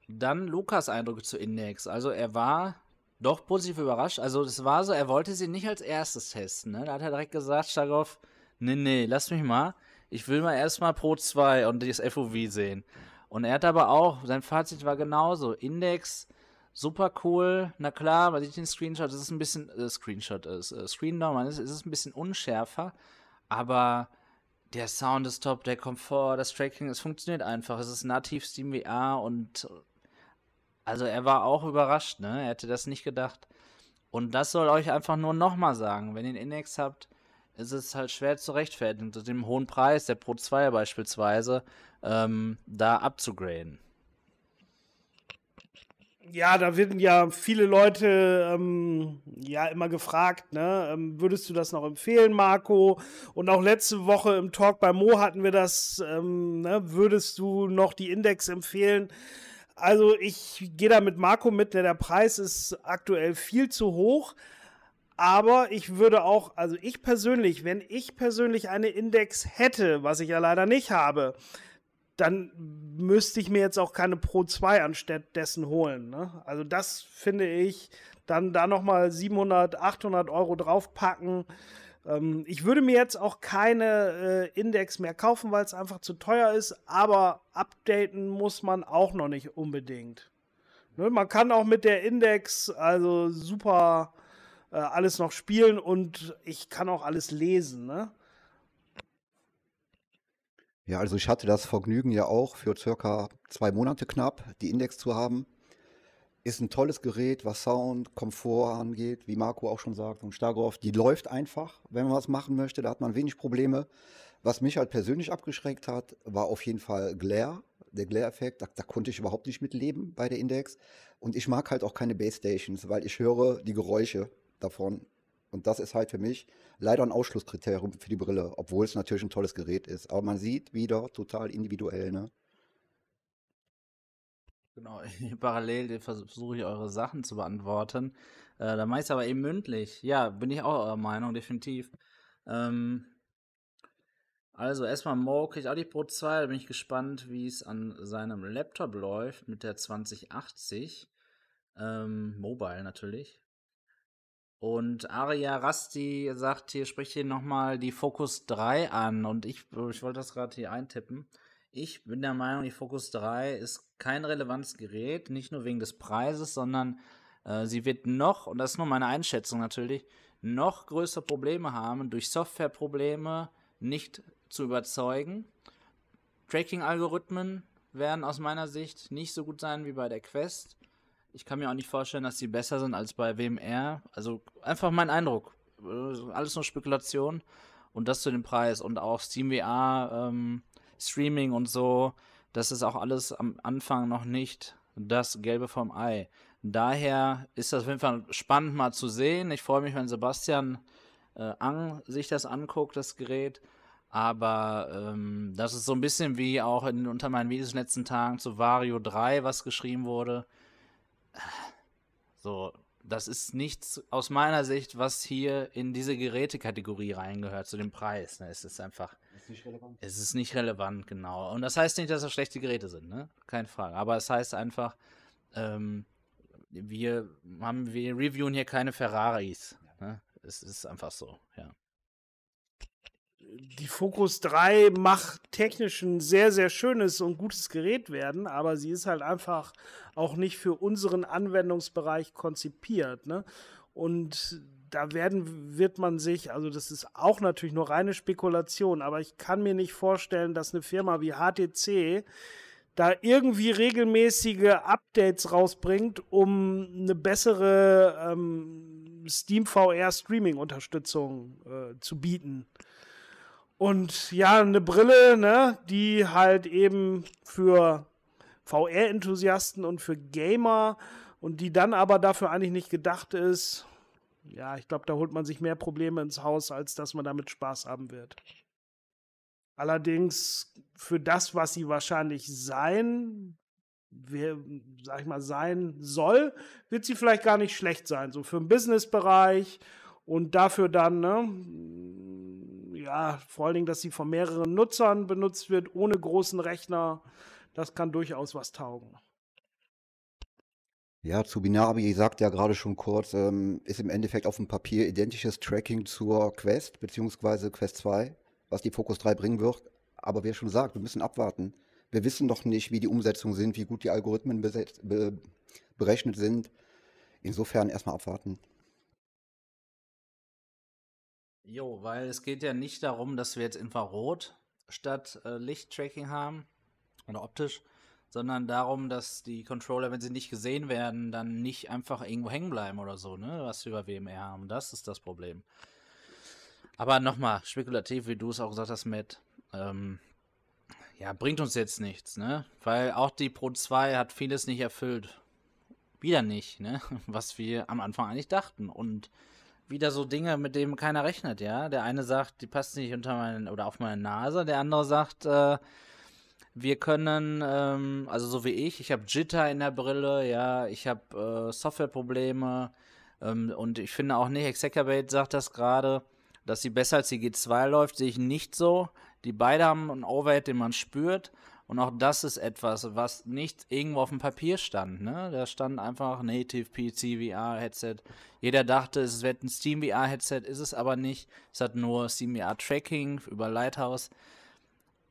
dann Lukas Eindrücke zu Index. Also er war doch positiv überrascht. Also es war so, er wollte sie nicht als erstes testen. Ne? Da hat er direkt gesagt, Stagoff, nee, nee, lass mich mal. Ich will mal erstmal Pro 2 und das FOV sehen. Und er hat aber auch, sein Fazit war genauso. Index, super cool. Na klar, man sieht den Screenshot, es ist ein bisschen, äh, Screenshot ist, äh, Screen Down, es ist ein bisschen unschärfer. Aber der Sound ist top, der Komfort, das Tracking, es funktioniert einfach. Es ist nativ SteamVR und also er war auch überrascht, ne? Er hätte das nicht gedacht. Und das soll euch einfach nur nochmal sagen. Wenn ihr einen Index habt, ist es halt schwer zu rechtfertigen, zu dem hohen Preis, der Pro 2 beispielsweise, ähm, da abzugraden. Ja, da werden ja viele Leute ähm, ja immer gefragt, ne? Ähm, würdest du das noch empfehlen, Marco? Und auch letzte Woche im Talk bei Mo hatten wir das, ähm, ne? würdest du noch die Index empfehlen? Also ich gehe da mit Marco mit, der Preis ist aktuell viel zu hoch. Aber ich würde auch, also ich persönlich, wenn ich persönlich eine Index hätte, was ich ja leider nicht habe, dann müsste ich mir jetzt auch keine Pro 2 anstattdessen holen. Ne? Also das finde ich, dann da nochmal 700, 800 Euro draufpacken. Ähm, ich würde mir jetzt auch keine äh, Index mehr kaufen, weil es einfach zu teuer ist, aber updaten muss man auch noch nicht unbedingt. Ne? Man kann auch mit der Index also super äh, alles noch spielen und ich kann auch alles lesen. Ne? Ja, also ich hatte das Vergnügen ja auch für circa zwei Monate knapp, die Index zu haben. Ist ein tolles Gerät, was Sound, Komfort angeht, wie Marco auch schon sagt und Stargroff. Die läuft einfach, wenn man was machen möchte, da hat man wenig Probleme. Was mich halt persönlich abgeschreckt hat, war auf jeden Fall Glare, der Glare-Effekt. Da, da, konnte ich überhaupt nicht mitleben bei der Index. Und ich mag halt auch keine Base Stations, weil ich höre die Geräusche davon. Und das ist halt für mich leider ein Ausschlusskriterium für die Brille, obwohl es natürlich ein tolles Gerät ist. Aber man sieht wieder total individuell, ne? Genau, parallel versuche ich eure Sachen zu beantworten. Äh, da meist aber eben mündlich. Ja, bin ich auch eurer Meinung, definitiv. Ähm, also erstmal Mo kriegt auch die Pro 2, da bin ich gespannt, wie es an seinem Laptop läuft mit der 2080. Ähm, Mobile natürlich. Und Aria Rasti sagt hier, spricht hier nochmal die Focus 3 an. Und ich, ich wollte das gerade hier eintippen. Ich bin der Meinung, die Focus 3 ist kein relevantes Gerät, nicht nur wegen des Preises, sondern äh, sie wird noch, und das ist nur meine Einschätzung natürlich, noch größere Probleme haben, durch Softwareprobleme nicht zu überzeugen. Tracking-Algorithmen werden aus meiner Sicht nicht so gut sein wie bei der Quest. Ich kann mir auch nicht vorstellen, dass sie besser sind als bei WMR. Also einfach mein Eindruck. Äh, alles nur Spekulation. Und das zu dem Preis. Und auch SteamVR, ähm, Streaming und so, das ist auch alles am Anfang noch nicht das Gelbe vom Ei. Daher ist das auf jeden Fall spannend mal zu sehen. Ich freue mich, wenn Sebastian äh, Ang sich das anguckt, das Gerät. Aber ähm, das ist so ein bisschen wie auch in, unter meinen Videos in den letzten Tagen zu Vario 3, was geschrieben wurde so, das ist nichts aus meiner Sicht, was hier in diese Gerätekategorie reingehört, zu dem Preis. Ne? Es ist einfach. Ist nicht relevant. Es ist nicht relevant, genau. Und das heißt nicht, dass das schlechte Geräte sind, ne? Keine Frage. Aber es heißt einfach, ähm, wir haben, wir reviewen hier keine Ferraris. Ne? Es ist einfach so, ja. Die Focus 3 macht technisch ein sehr, sehr schönes und gutes Gerät werden, aber sie ist halt einfach auch nicht für unseren Anwendungsbereich konzipiert. Ne? Und da werden, wird man sich, also das ist auch natürlich nur reine Spekulation, aber ich kann mir nicht vorstellen, dass eine Firma wie HTC da irgendwie regelmäßige Updates rausbringt, um eine bessere ähm, Steam VR Streaming Unterstützung äh, zu bieten. Und ja, eine Brille, ne, die halt eben für VR-Enthusiasten und für Gamer und die dann aber dafür eigentlich nicht gedacht ist. Ja, ich glaube, da holt man sich mehr Probleme ins Haus, als dass man damit Spaß haben wird. Allerdings für das, was sie wahrscheinlich sein, sag ich mal, sein soll, wird sie vielleicht gar nicht schlecht sein. So für den Businessbereich und dafür dann, ne, ja, vor allen Dingen, dass sie von mehreren Nutzern benutzt wird, ohne großen Rechner, das kann durchaus was taugen. Ja, zu Binabi sagt ja gerade schon kurz, ähm, ist im Endeffekt auf dem Papier identisches Tracking zur Quest, beziehungsweise Quest 2 was die Focus 3 bringen wird. Aber wer schon sagt, wir müssen abwarten. Wir wissen doch nicht, wie die Umsetzungen sind, wie gut die Algorithmen be, berechnet sind. Insofern erstmal abwarten. Jo, weil es geht ja nicht darum, dass wir jetzt Infrarot statt äh, Lichttracking haben oder optisch, sondern darum, dass die Controller, wenn sie nicht gesehen werden, dann nicht einfach irgendwo hängen bleiben oder so, ne, was wir über WMR haben. Das ist das Problem. Aber nochmal, spekulativ, wie du es auch gesagt hast, Matt, ähm, ja, bringt uns jetzt nichts, ne? Weil auch die Pro 2 hat vieles nicht erfüllt. Wieder nicht, ne? Was wir am Anfang eigentlich dachten. Und wieder so Dinge, mit denen keiner rechnet, ja? Der eine sagt, die passt nicht unter meinen oder auf meine Nase, der andere sagt, äh, wir können, ähm, also so wie ich, ich habe Jitter in der Brille, ja, ich habe äh, Softwareprobleme ähm, und ich finde auch nicht, Exacerbate sagt das gerade, dass sie besser als die G2 läuft, sehe ich nicht so. Die beide haben einen Overhead, den man spürt. Und auch das ist etwas, was nicht irgendwo auf dem Papier stand. Ne? Da stand einfach Native PC VR Headset. Jeder dachte, es wird ein Steam VR Headset, ist es aber nicht. Es hat nur Steam VR Tracking über Lighthouse.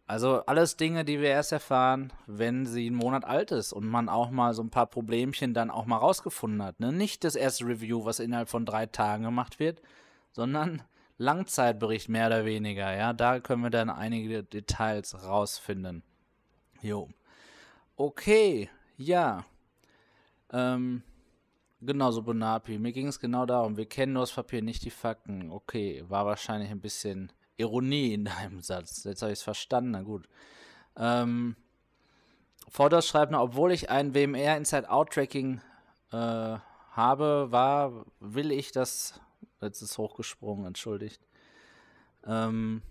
Also alles Dinge, die wir erst erfahren, wenn sie einen Monat alt ist und man auch mal so ein paar Problemchen dann auch mal rausgefunden hat. Ne? Nicht das erste Review, was innerhalb von drei Tagen gemacht wird, sondern Langzeitbericht mehr oder weniger, ja, da können wir dann einige Details rausfinden. Jo. Okay, ja. Ähm, genau so Bonapi. Mir ging es genau darum, wir kennen nur das Papier, nicht die Fakten. Okay, war wahrscheinlich ein bisschen Ironie in deinem Satz. Jetzt habe ich es verstanden, na gut. Ähm, Vorder schreibt noch, obwohl ich ein WMR Inside-Out-Tracking äh, habe, war, will ich das Jetzt ist hochgesprungen, entschuldigt. Ähm,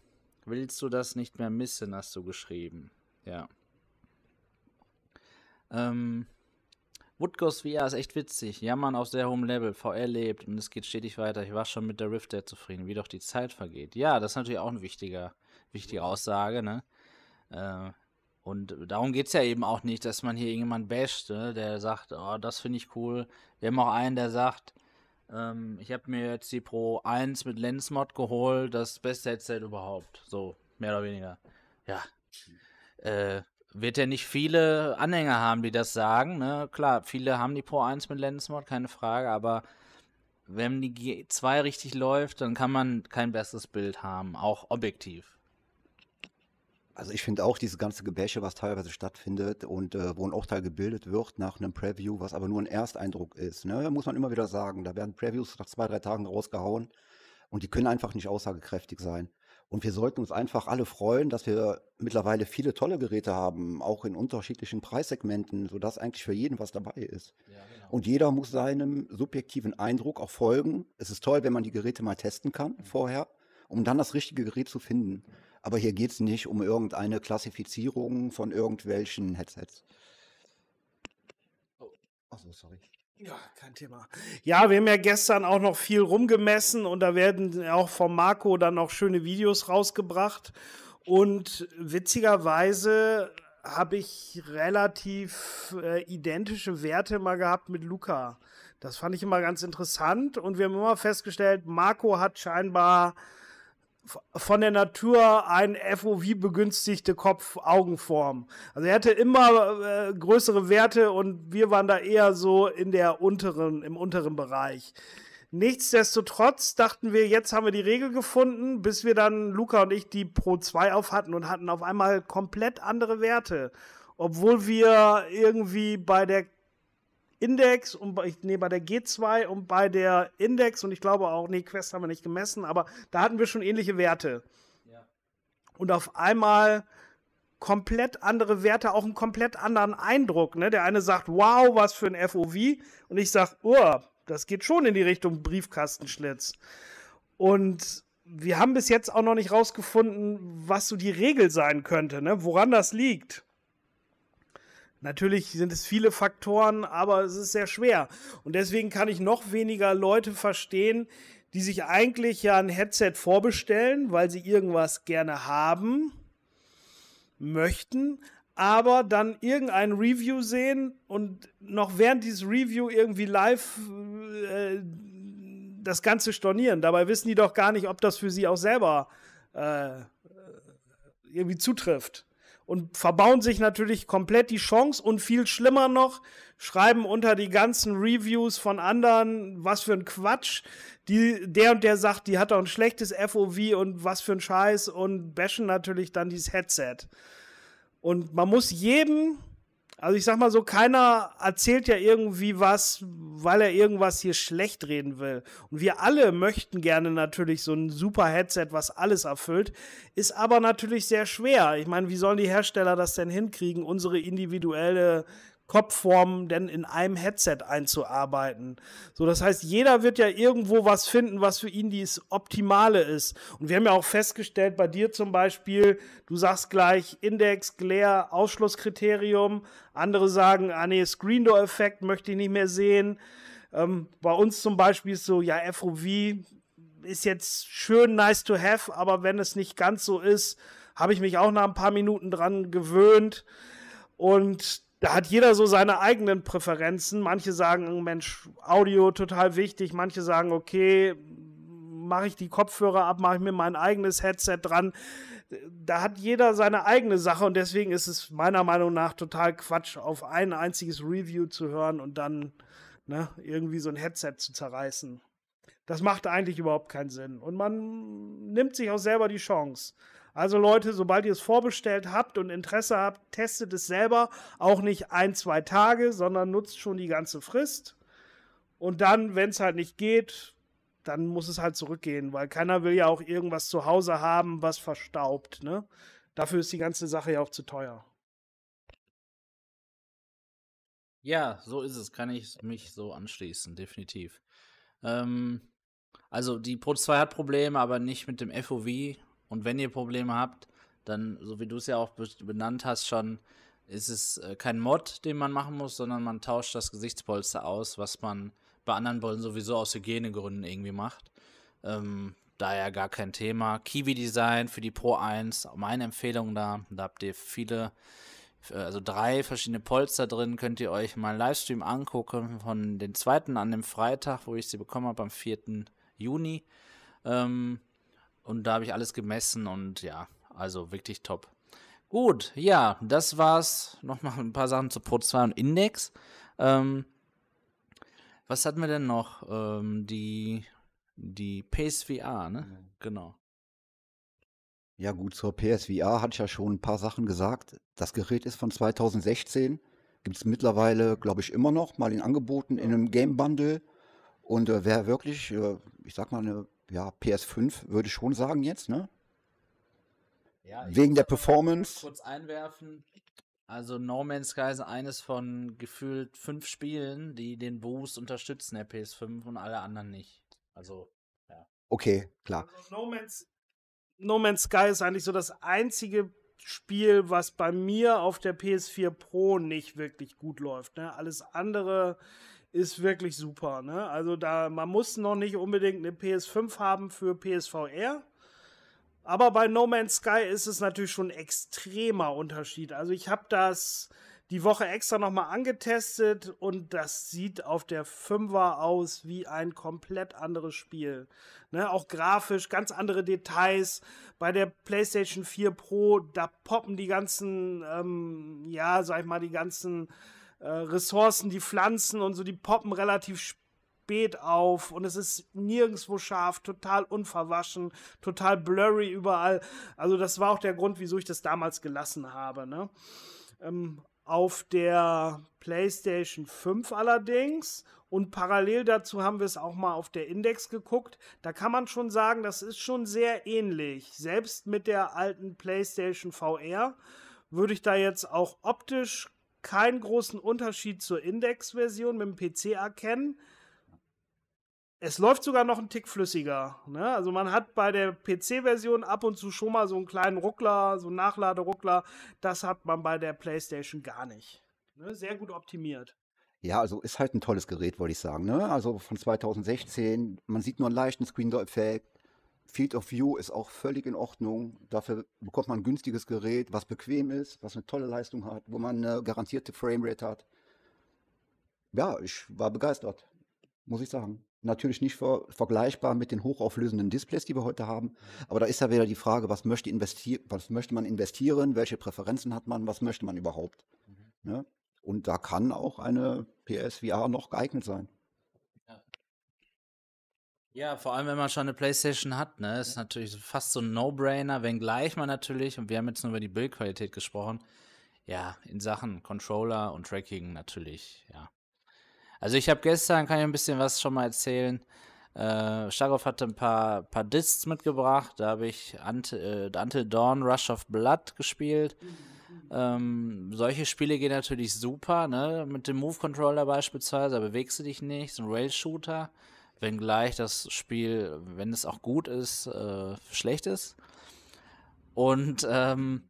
willst du das nicht mehr missen, hast du geschrieben. Ja. Ähm, Woodghost VR ist echt witzig. Jammern auf sehr hohem Level. VR lebt und es geht stetig weiter. Ich war schon mit der Rift sehr zufrieden, wie doch die Zeit vergeht. Ja, das ist natürlich auch eine wichtige, wichtige Aussage, ne? Äh, und darum geht es ja eben auch nicht, dass man hier irgendjemand basht, ne? der sagt, oh, das finde ich cool. Wir haben auch einen, der sagt, ähm, ich habe mir jetzt die Pro 1 mit Lensmod geholt, das beste Headset überhaupt. So, mehr oder weniger. Ja. Äh, wird ja nicht viele Anhänger haben, die das sagen. Ne? Klar, viele haben die Pro 1 mit Lensmod, keine Frage, aber wenn die G2 richtig läuft, dann kann man kein besseres Bild haben, auch objektiv. Also ich finde auch diese ganze Gebäsche, was teilweise stattfindet und äh, wo ein Urteil gebildet wird nach einem Preview, was aber nur ein Ersteindruck ist, ne, muss man immer wieder sagen. Da werden Previews nach zwei, drei Tagen rausgehauen und die können einfach nicht aussagekräftig sein. Und wir sollten uns einfach alle freuen, dass wir mittlerweile viele tolle Geräte haben, auch in unterschiedlichen Preissegmenten, sodass eigentlich für jeden was dabei ist. Ja, genau. Und jeder muss seinem subjektiven Eindruck auch folgen. Es ist toll, wenn man die Geräte mal testen kann mhm. vorher, um dann das richtige Gerät zu finden. Aber hier geht es nicht um irgendeine Klassifizierung von irgendwelchen Headsets. Achso, sorry. Ja, kein Thema. Ja, wir haben ja gestern auch noch viel rumgemessen und da werden auch vom Marco dann noch schöne Videos rausgebracht. Und witzigerweise habe ich relativ äh, identische Werte mal gehabt mit Luca. Das fand ich immer ganz interessant und wir haben immer festgestellt, Marco hat scheinbar von der Natur eine FOV-begünstigte Kopf-Augenform. Also er hatte immer äh, größere Werte und wir waren da eher so in der unteren, im unteren Bereich. Nichtsdestotrotz dachten wir, jetzt haben wir die Regel gefunden, bis wir dann Luca und ich die Pro 2 auf hatten und hatten auf einmal komplett andere Werte. Obwohl wir irgendwie bei der Index und bei, nee, bei der G2 und bei der Index und ich glaube auch, nee, Quest haben wir nicht gemessen, aber da hatten wir schon ähnliche Werte. Ja. Und auf einmal komplett andere Werte, auch einen komplett anderen Eindruck. Ne? Der eine sagt, wow, was für ein FOV und ich sag, oh, das geht schon in die Richtung Briefkastenschlitz. Und wir haben bis jetzt auch noch nicht rausgefunden, was so die Regel sein könnte, ne? woran das liegt. Natürlich sind es viele Faktoren, aber es ist sehr schwer. Und deswegen kann ich noch weniger Leute verstehen, die sich eigentlich ja ein Headset vorbestellen, weil sie irgendwas gerne haben möchten, aber dann irgendein Review sehen und noch während dieses Review irgendwie live äh, das Ganze stornieren. Dabei wissen die doch gar nicht, ob das für sie auch selber äh, irgendwie zutrifft und verbauen sich natürlich komplett die Chance und viel schlimmer noch, schreiben unter die ganzen Reviews von anderen, was für ein Quatsch. Die, der und der sagt, die hat doch ein schlechtes FOV und was für ein Scheiß und bashen natürlich dann dieses Headset. Und man muss jedem also ich sag mal so, keiner erzählt ja irgendwie was, weil er irgendwas hier schlecht reden will. Und wir alle möchten gerne natürlich so ein super Headset, was alles erfüllt, ist aber natürlich sehr schwer. Ich meine, wie sollen die Hersteller das denn hinkriegen, unsere individuelle Kopfformen denn in einem Headset einzuarbeiten. So, das heißt, jeder wird ja irgendwo was finden, was für ihn das Optimale ist. Und wir haben ja auch festgestellt, bei dir zum Beispiel, du sagst gleich Index, Glare, Ausschlusskriterium. Andere sagen, ah nee, Screen Door Effekt möchte ich nicht mehr sehen. Ähm, bei uns zum Beispiel ist so, ja, FOV ist jetzt schön nice to have, aber wenn es nicht ganz so ist, habe ich mich auch nach ein paar Minuten dran gewöhnt. Und da hat jeder so seine eigenen Präferenzen. Manche sagen, Mensch, Audio total wichtig. Manche sagen, okay, mache ich die Kopfhörer ab, mache ich mir mein eigenes Headset dran. Da hat jeder seine eigene Sache und deswegen ist es meiner Meinung nach total Quatsch, auf ein einziges Review zu hören und dann ne, irgendwie so ein Headset zu zerreißen. Das macht eigentlich überhaupt keinen Sinn. Und man nimmt sich auch selber die Chance. Also Leute, sobald ihr es vorbestellt habt und Interesse habt, testet es selber. Auch nicht ein, zwei Tage, sondern nutzt schon die ganze Frist. Und dann, wenn es halt nicht geht, dann muss es halt zurückgehen, weil keiner will ja auch irgendwas zu Hause haben, was verstaubt. Ne? Dafür ist die ganze Sache ja auch zu teuer. Ja, so ist es. Kann ich mich so anschließen, definitiv. Ähm, also die Pro 2 hat Probleme, aber nicht mit dem FOV und wenn ihr Probleme habt, dann, so wie du es ja auch benannt hast schon, ist es äh, kein Mod, den man machen muss, sondern man tauscht das Gesichtspolster aus, was man bei anderen Bollen sowieso aus Hygienegründen irgendwie macht. Ähm, daher gar kein Thema. Kiwi Design für die Pro 1, meine Empfehlung da. Da habt ihr viele, also drei verschiedene Polster drin. Könnt ihr euch mal einen Livestream angucken von den zweiten an dem Freitag, wo ich sie bekommen habe, am 4. Juni. Ähm, und da habe ich alles gemessen und ja, also wirklich top. Gut, ja, das war's. Nochmal ein paar Sachen zu Pro 2 und Index. Ähm, was hatten wir denn noch? Ähm, die, die PSVR, ne? Mhm. Genau. Ja, gut, zur PSVR hatte ich ja schon ein paar Sachen gesagt. Das Gerät ist von 2016. Gibt es mittlerweile, glaube ich, immer noch mal in Angeboten in einem Game Bundle. Und äh, wer wirklich, äh, ich sag mal, eine ja, PS5 würde ich schon sagen jetzt, ne? Ja, Wegen der Performance. Kurz einwerfen. Also No Man's Sky ist eines von gefühlt fünf Spielen, die den Boost unterstützen, der PS5 und alle anderen nicht. Also, ja. Okay, klar. Also no, Man's, no Man's Sky ist eigentlich so das einzige Spiel, was bei mir auf der PS4 Pro nicht wirklich gut läuft. Ne? Alles andere ist wirklich super. Ne? Also da, man muss noch nicht unbedingt eine PS5 haben für PSVR. Aber bei No Man's Sky ist es natürlich schon ein extremer Unterschied. Also ich habe das die Woche extra nochmal angetestet und das sieht auf der 5er aus wie ein komplett anderes Spiel. Ne, auch grafisch ganz andere Details. Bei der PlayStation 4 Pro, da poppen die ganzen, ähm, ja, sag ich mal, die ganzen äh, Ressourcen, die Pflanzen und so, die poppen relativ spät auf und es ist nirgendwo scharf, total unverwaschen, total blurry überall. Also das war auch der Grund, wieso ich das damals gelassen habe. Ne? Ähm, auf der PlayStation 5 allerdings und parallel dazu haben wir es auch mal auf der Index geguckt. Da kann man schon sagen, das ist schon sehr ähnlich. Selbst mit der alten PlayStation VR würde ich da jetzt auch optisch keinen großen Unterschied zur Index-Version mit dem PC erkennen. Es läuft sogar noch ein Tick flüssiger. Ne? Also man hat bei der PC-Version ab und zu schon mal so einen kleinen Ruckler, so einen Nachladeruckler. Das hat man bei der PlayStation gar nicht. Ne? Sehr gut optimiert. Ja, also ist halt ein tolles Gerät, wollte ich sagen. Ne? Also von 2016, man sieht nur einen leichten Screen-Door-Effekt. Field of View ist auch völlig in Ordnung. Dafür bekommt man ein günstiges Gerät, was bequem ist, was eine tolle Leistung hat, wo man eine garantierte Framerate hat. Ja, ich war begeistert, muss ich sagen. Natürlich nicht ver vergleichbar mit den hochauflösenden Displays, die wir heute haben. Aber da ist ja wieder die Frage, was möchte, was möchte man investieren, welche Präferenzen hat man, was möchte man überhaupt. Mhm. Ne? Und da kann auch eine PSVR noch geeignet sein. Ja. vor allem, wenn man schon eine Playstation hat, ne, ist natürlich fast so ein No-Brainer, wenngleich man natürlich, und wir haben jetzt nur über die Bildqualität gesprochen, ja, in Sachen Controller und Tracking natürlich, ja, also ich habe gestern, kann ich ein bisschen was schon mal erzählen. Äh, Starov hatte ein paar, paar Discs mitgebracht. Da habe ich Until, äh, Until Dawn Rush of Blood gespielt. Ähm, solche Spiele gehen natürlich super, ne? Mit dem Move-Controller beispielsweise, da bewegst du dich nicht. So ein Rail-Shooter. Wenngleich das Spiel, wenn es auch gut ist, äh, schlecht ist. Und ähm,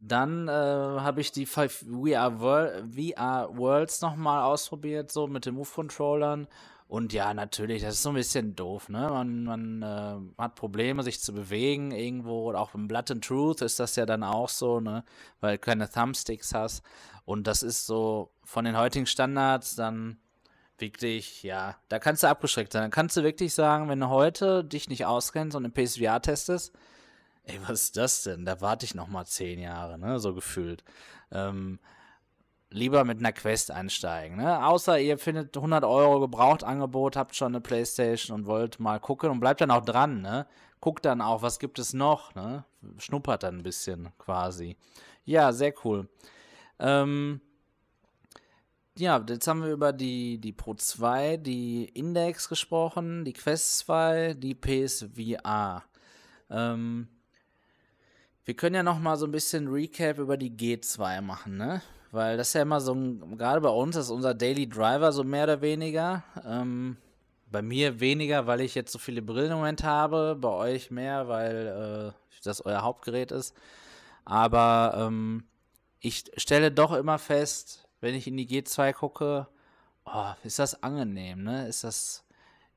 dann äh, habe ich die VR, VR Worlds nochmal ausprobiert, so mit den Move-Controllern. Und ja, natürlich, das ist so ein bisschen doof, ne? Man, man äh, hat Probleme, sich zu bewegen irgendwo. Und auch im Blood and Truth ist das ja dann auch so, ne? Weil du keine Thumbsticks hast. Und das ist so von den heutigen Standards dann wirklich, ja, da kannst du abgeschreckt sein. Dann kannst du wirklich sagen, wenn du heute dich nicht auskennst und im PSVR testest, ey, was ist das denn? Da warte ich noch mal zehn Jahre, ne, so gefühlt. Ähm, lieber mit einer Quest einsteigen, ne? Außer ihr findet 100 Euro Gebrauchtangebot, habt schon eine Playstation und wollt mal gucken und bleibt dann auch dran, ne? Guckt dann auch, was gibt es noch, ne? Schnuppert dann ein bisschen quasi. Ja, sehr cool. Ähm, ja, jetzt haben wir über die, die Pro 2, die Index gesprochen, die Quest 2, die PSVR. Ähm, wir können ja noch mal so ein bisschen Recap über die G2 machen, ne? Weil das ist ja immer so, gerade bei uns ist unser Daily Driver so mehr oder weniger. Ähm, bei mir weniger, weil ich jetzt so viele Brillen im Moment habe. Bei euch mehr, weil äh, das euer Hauptgerät ist. Aber ähm, ich stelle doch immer fest, wenn ich in die G2 gucke, oh, ist das angenehm, ne? Ist das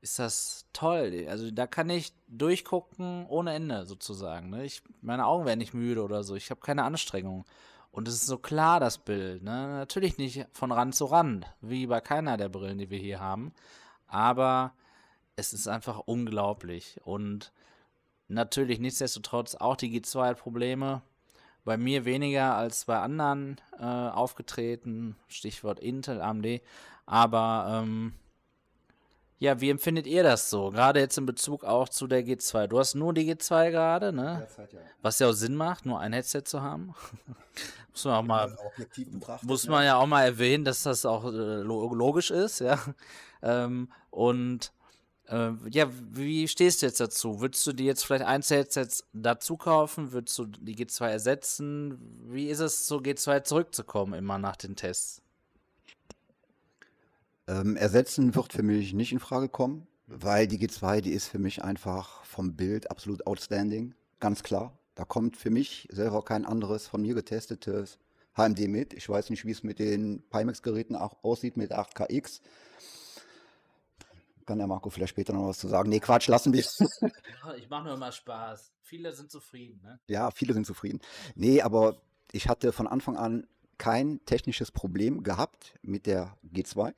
ist das toll. Also da kann ich durchgucken ohne Ende sozusagen. Ne? Ich, meine Augen werden nicht müde oder so. Ich habe keine Anstrengung. Und es ist so klar, das Bild. Ne? Natürlich nicht von Rand zu Rand, wie bei keiner der Brillen, die wir hier haben. Aber es ist einfach unglaublich. Und natürlich nichtsdestotrotz auch die G2 hat Probleme. Bei mir weniger als bei anderen äh, aufgetreten. Stichwort Intel, AMD. Aber ähm, ja, wie empfindet ihr das so? Gerade jetzt in Bezug auch zu der G2. Du hast nur die G2 gerade, ne? Derzeit, ja. Was ja auch Sinn macht, nur ein Headset zu haben. muss man auch mal, muss man ja auch mal erwähnen, dass das auch äh, logisch ist, ja. Ähm, und äh, ja, wie stehst du jetzt dazu? Würdest du dir jetzt vielleicht Einzel-Headsets dazu kaufen? Würdest du die G2 ersetzen? Wie ist es, zur G2 zurückzukommen, immer nach den Tests? Ähm, ersetzen wird für mich nicht in Frage kommen, weil die G2, die ist für mich einfach vom Bild absolut outstanding, ganz klar. Da kommt für mich selber kein anderes von mir getestetes HMD mit. Ich weiß nicht, wie es mit den Pimax-Geräten aussieht mit 8KX. Kann der Marco vielleicht später noch was zu sagen? Nee, Quatsch, lassen wir ich mache nur immer Spaß. Viele sind zufrieden, ne? Ja, viele sind zufrieden. Nee, aber ich hatte von Anfang an kein technisches Problem gehabt mit der G2.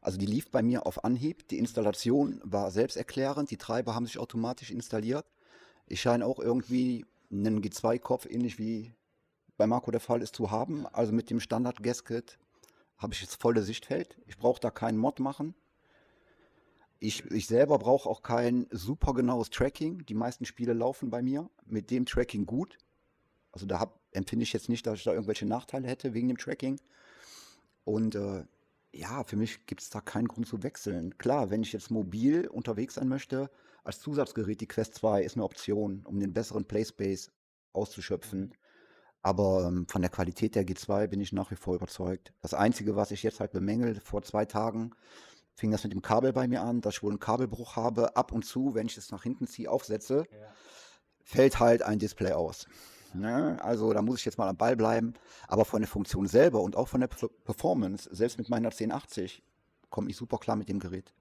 Also die lief bei mir auf Anhieb. Die Installation war selbsterklärend. Die Treiber haben sich automatisch installiert. Ich scheine auch irgendwie einen G2-Kopf, ähnlich wie bei Marco der Fall ist, zu haben. Also mit dem Standard-Gasket habe ich jetzt volle Sichtfeld. Ich brauche da keinen Mod machen. Ich, ich selber brauche auch kein super genaues Tracking. Die meisten Spiele laufen bei mir mit dem Tracking gut. Also da hab, empfinde ich jetzt nicht, dass ich da irgendwelche Nachteile hätte wegen dem Tracking. Und äh, ja, für mich gibt es da keinen Grund zu wechseln. Klar, wenn ich jetzt mobil unterwegs sein möchte, als Zusatzgerät die Quest 2 ist eine Option, um den besseren Playspace auszuschöpfen. Aber ähm, von der Qualität der G2 bin ich nach wie vor überzeugt. Das Einzige, was ich jetzt halt bemängel, vor zwei Tagen fing das mit dem Kabel bei mir an, dass ich wohl einen Kabelbruch habe. Ab und zu, wenn ich es nach hinten ziehe, aufsetze, ja. fällt halt ein Display aus. Ne? Also da muss ich jetzt mal am Ball bleiben. Aber von der Funktion selber und auch von der Performance, selbst mit meiner 1080, komme ich super klar mit dem Gerät.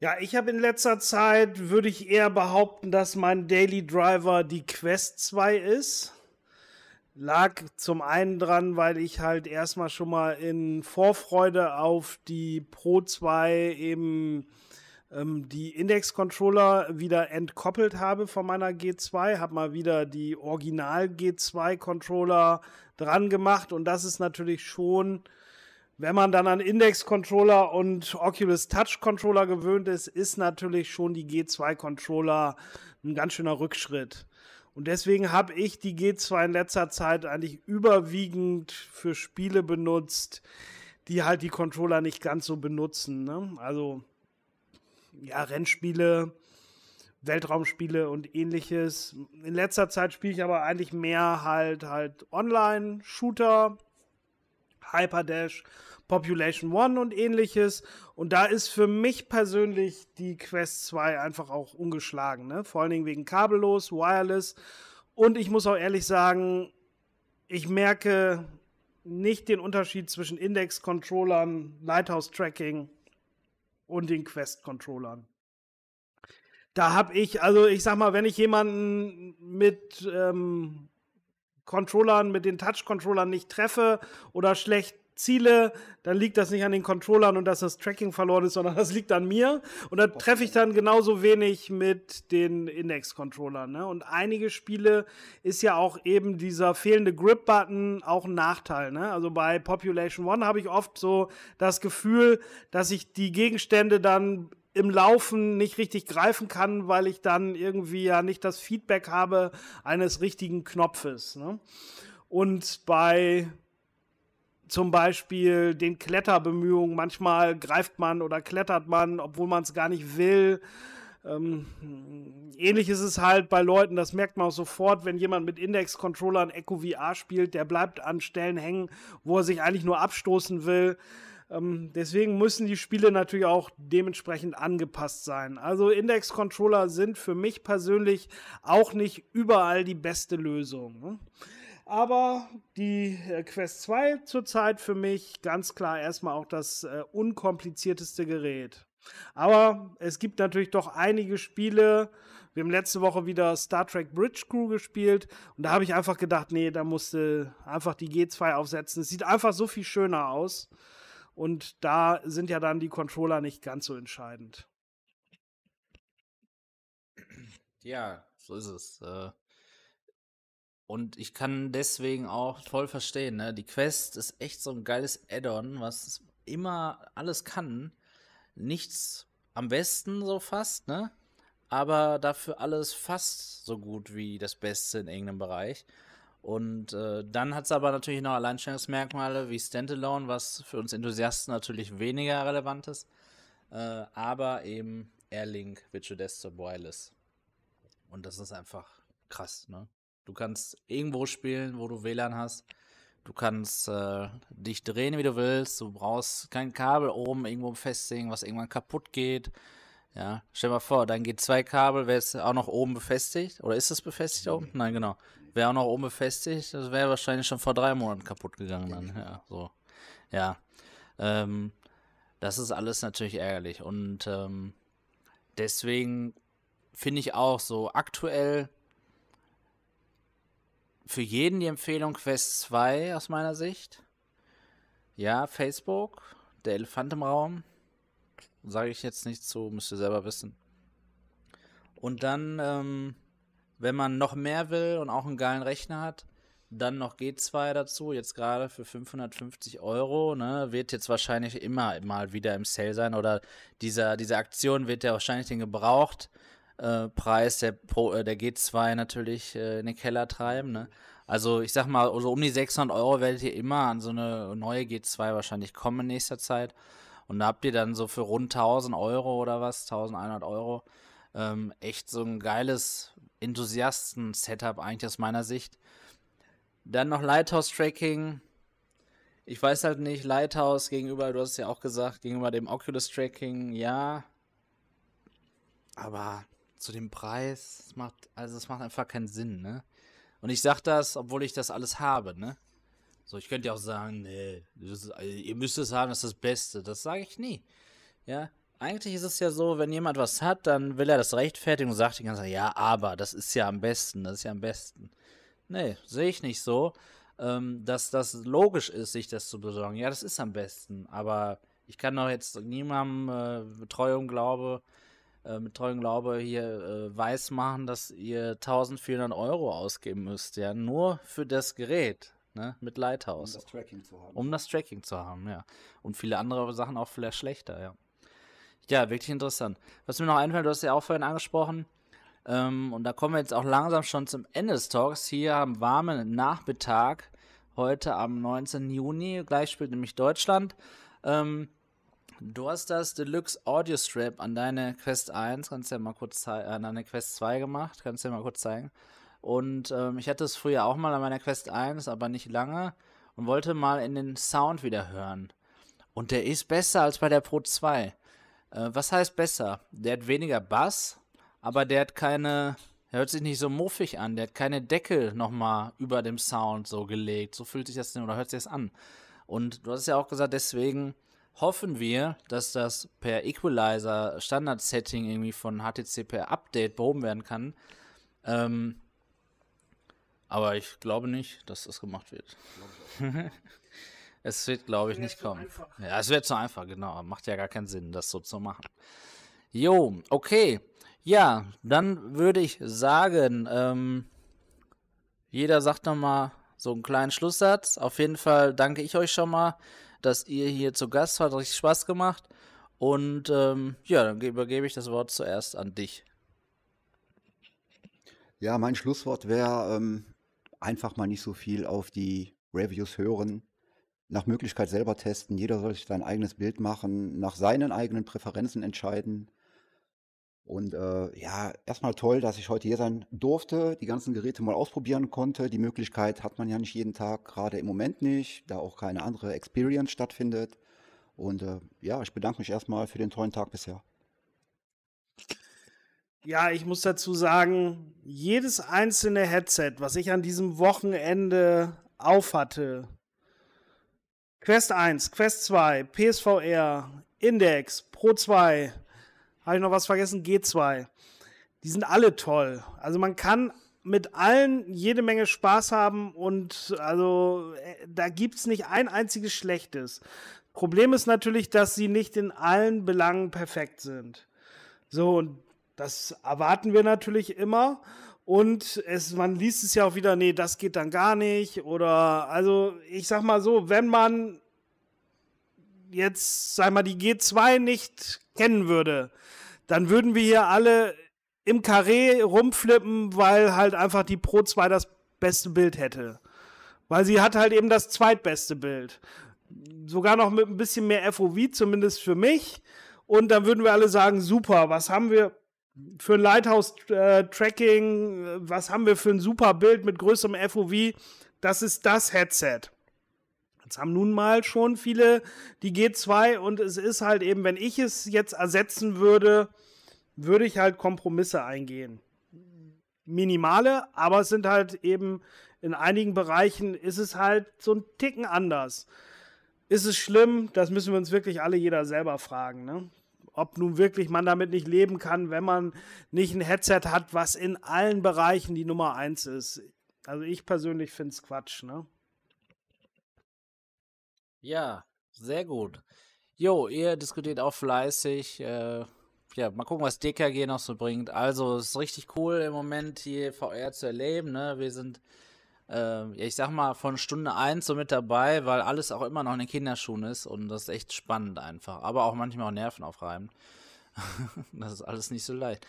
Ja, ich habe in letzter Zeit, würde ich eher behaupten, dass mein Daily Driver die Quest 2 ist. Lag zum einen dran, weil ich halt erstmal schon mal in Vorfreude auf die Pro 2 eben ähm, die Index-Controller wieder entkoppelt habe von meiner G2, habe mal wieder die Original G2-Controller dran gemacht und das ist natürlich schon, wenn man dann an Index-Controller und Oculus Touch-Controller gewöhnt ist, ist natürlich schon die G2-Controller ein ganz schöner Rückschritt. Und deswegen habe ich die G2 in letzter Zeit eigentlich überwiegend für Spiele benutzt, die halt die Controller nicht ganz so benutzen. Ne? Also ja, Rennspiele, Weltraumspiele und ähnliches. In letzter Zeit spiele ich aber eigentlich mehr halt halt Online-Shooter, Hyperdash Population One und ähnliches. Und da ist für mich persönlich die Quest 2 einfach auch ungeschlagen. Ne? Vor allen Dingen wegen kabellos, wireless. Und ich muss auch ehrlich sagen, ich merke nicht den Unterschied zwischen Index-Controllern, Lighthouse-Tracking und den Quest-Controllern. Da habe ich, also ich sag mal, wenn ich jemanden mit ähm, Controllern, mit den Touch-Controllern nicht treffe oder schlecht Ziele, dann liegt das nicht an den Controllern und dass das Tracking verloren ist, sondern das liegt an mir. Und da treffe ich dann genauso wenig mit den Index-Controllern. Ne? Und einige Spiele ist ja auch eben dieser fehlende Grip-Button auch ein Nachteil. Ne? Also bei Population One habe ich oft so das Gefühl, dass ich die Gegenstände dann im Laufen nicht richtig greifen kann, weil ich dann irgendwie ja nicht das Feedback habe eines richtigen Knopfes. Ne? Und bei zum Beispiel den Kletterbemühungen. Manchmal greift man oder klettert man, obwohl man es gar nicht will. Ähm, ähnlich ist es halt bei Leuten, das merkt man auch sofort, wenn jemand mit Index-Controllern Echo VR spielt, der bleibt an Stellen hängen, wo er sich eigentlich nur abstoßen will. Ähm, deswegen müssen die Spiele natürlich auch dementsprechend angepasst sein. Also Index-Controller sind für mich persönlich auch nicht überall die beste Lösung. Ne? Aber die äh, Quest 2 zurzeit für mich ganz klar erstmal auch das äh, unkomplizierteste Gerät. Aber es gibt natürlich doch einige Spiele. Wir haben letzte Woche wieder Star Trek Bridge Crew gespielt und da habe ich einfach gedacht, nee, da musste einfach die G2 aufsetzen. Es sieht einfach so viel schöner aus und da sind ja dann die Controller nicht ganz so entscheidend. Ja, so ist es. Äh, und ich kann deswegen auch voll verstehen, ne? Die Quest ist echt so ein geiles Add-on, was immer alles kann. Nichts am besten so fast, ne? Aber dafür alles fast so gut wie das Beste in irgendeinem Bereich. Und äh, dann hat es aber natürlich noch Alleinstellungsmerkmale wie Standalone, was für uns Enthusiasten natürlich weniger relevant ist. Äh, aber eben Airlink Virtual Desktop Wireless. Und das ist einfach krass, ne? Du kannst irgendwo spielen, wo du WLAN hast. Du kannst äh, dich drehen, wie du willst. Du brauchst kein Kabel oben irgendwo befestigen, was irgendwann kaputt geht. Ja, stell mal vor, dein G2-Kabel wäre jetzt auch noch oben befestigt. Oder ist es befestigt oben? Nein, genau. Wäre auch noch oben befestigt. Das wäre wahrscheinlich schon vor drei Monaten kaputt gegangen dann. Ja, so. Ja. Ähm, das ist alles natürlich ärgerlich. Und ähm, deswegen finde ich auch so aktuell für jeden die Empfehlung Quest 2 aus meiner Sicht. Ja, Facebook, der Elefant im Raum. Sage ich jetzt nicht zu, müsst ihr selber wissen. Und dann, ähm, wenn man noch mehr will und auch einen geilen Rechner hat, dann noch G2 dazu, jetzt gerade für 550 Euro, ne, wird jetzt wahrscheinlich immer mal wieder im Sale sein oder dieser, diese Aktion wird ja wahrscheinlich den Gebrauchtpreis äh, der, Pro, äh, der G2 natürlich äh, in den Keller treiben, ne. Also ich sag mal, also um die 600 Euro werdet ihr immer an so eine neue G2 wahrscheinlich kommen in nächster Zeit. Und da habt ihr dann so für rund 1000 Euro oder was, 1100 Euro, ähm, echt so ein geiles Enthusiasten-Setup eigentlich aus meiner Sicht. Dann noch Lighthouse-Tracking. Ich weiß halt nicht, Lighthouse gegenüber, du hast es ja auch gesagt, gegenüber dem Oculus-Tracking, ja. Aber zu dem Preis, es macht, also es macht einfach keinen Sinn, ne? Und ich sag das, obwohl ich das alles habe, ne? So, ich könnte ja auch sagen, nee, ist, also, ihr müsst es haben, das ist das Beste. Das sage ich nie. Ja, eigentlich ist es ja so, wenn jemand was hat, dann will er das rechtfertigen und sagt die ganze Zeit, ja, aber das ist ja am besten, das ist ja am besten. Nee, sehe ich nicht so, ähm, dass das logisch ist, sich das zu besorgen. Ja, das ist am besten, aber ich kann doch jetzt niemandem äh, Betreuung glaube, äh, mit treuem Glaube hier äh, weiß machen, dass ihr 1400 Euro ausgeben müsst, ja, nur für das Gerät ne, mit Lighthouse. Um das Tracking zu haben. Um das Tracking zu haben, ja. Und viele andere Sachen auch vielleicht schlechter, ja. Ja, wirklich interessant. Was mir noch einfällt, du hast ja auch vorhin angesprochen, ähm, und da kommen wir jetzt auch langsam schon zum Ende des Talks, hier am warmen Nachmittag, heute am 19. Juni, gleich spielt nämlich Deutschland. Ähm, du hast das Deluxe Audio Strap an deine Quest 1, kannst du ja mal kurz zeigen, äh, an deine Quest 2 gemacht, kannst du ja mal kurz zeigen. Und ähm, ich hatte es früher auch mal an meiner Quest 1, aber nicht lange. Und wollte mal in den Sound wieder hören. Und der ist besser als bei der Pro 2. Äh, was heißt besser? Der hat weniger Bass, aber der hat keine. Er hört sich nicht so muffig an. Der hat keine Deckel nochmal über dem Sound so gelegt. So fühlt sich das oder hört sich das an. Und du hast ja auch gesagt, deswegen hoffen wir, dass das per Equalizer Standard Setting irgendwie von HTC per Update behoben werden kann. Ähm, aber ich glaube nicht, dass das gemacht wird. es wird, glaube ich, nicht kommen. Ja, es wird zu einfach, genau. Macht ja gar keinen Sinn, das so zu machen. Jo, okay. Ja, dann würde ich sagen, ähm, jeder sagt nochmal so einen kleinen Schlusssatz. Auf jeden Fall danke ich euch schon mal, dass ihr hier zu Gast wart. Hat richtig Spaß gemacht. Und ähm, ja, dann übergebe ich das Wort zuerst an dich. Ja, mein Schlusswort wäre, ähm, einfach mal nicht so viel auf die Reviews hören, nach Möglichkeit selber testen. Jeder soll sich sein eigenes Bild machen, nach seinen eigenen Präferenzen entscheiden. Und äh, ja, erstmal toll, dass ich heute hier sein durfte, die ganzen Geräte mal ausprobieren konnte. Die Möglichkeit hat man ja nicht jeden Tag, gerade im Moment nicht, da auch keine andere Experience stattfindet. Und äh, ja, ich bedanke mich erstmal für den tollen Tag bisher. Ja, ich muss dazu sagen, jedes einzelne Headset, was ich an diesem Wochenende aufhatte, Quest 1, Quest 2, PSVR, Index, Pro 2, habe ich noch was vergessen? G2. Die sind alle toll. Also man kann mit allen jede Menge Spaß haben und also äh, da gibt es nicht ein einziges Schlechtes. Problem ist natürlich, dass sie nicht in allen Belangen perfekt sind. So, und das erwarten wir natürlich immer. Und es, man liest es ja auch wieder, nee, das geht dann gar nicht. Oder, also, ich sag mal so, wenn man jetzt, sag mal, die G2 nicht kennen würde, dann würden wir hier alle im Karree rumflippen, weil halt einfach die Pro 2 das beste Bild hätte. Weil sie hat halt eben das zweitbeste Bild. Sogar noch mit ein bisschen mehr FOV, zumindest für mich. Und dann würden wir alle sagen, super, was haben wir für ein Lighthouse-Tracking, äh, was haben wir für ein super Bild mit größerem FOV? Das ist das Headset. Jetzt haben nun mal schon viele die G2 und es ist halt eben, wenn ich es jetzt ersetzen würde, würde ich halt Kompromisse eingehen. Minimale, aber es sind halt eben in einigen Bereichen ist es halt so ein Ticken anders. Ist es schlimm? Das müssen wir uns wirklich alle jeder selber fragen. Ne? Ob nun wirklich man damit nicht leben kann, wenn man nicht ein Headset hat, was in allen Bereichen die Nummer eins ist. Also ich persönlich finde es Quatsch. Ne? Ja, sehr gut. Jo, ihr diskutiert auch fleißig. Äh, ja, mal gucken, was DKG noch so bringt. Also, es ist richtig cool im Moment hier VR zu erleben. Ne? Wir sind, äh, ich sag mal, von Stunde 1 so mit dabei, weil alles auch immer noch in den Kinderschuhen ist und das ist echt spannend einfach. Aber auch manchmal auch Nerven aufreiben. das ist alles nicht so leicht.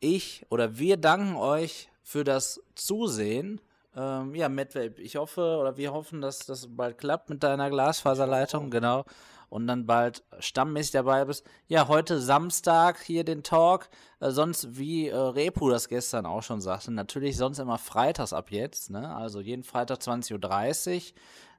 Ich oder wir danken euch für das Zusehen. Ähm, ja, Medvape, ich hoffe oder wir hoffen, dass das bald klappt mit deiner Glasfaserleitung, genau. Und dann bald stammmäßig dabei bist. Ja, heute Samstag hier den Talk. Äh, sonst, wie äh, Repu das gestern auch schon sagte, natürlich sonst immer freitags ab jetzt. Ne? Also jeden Freitag 20.30 Uhr.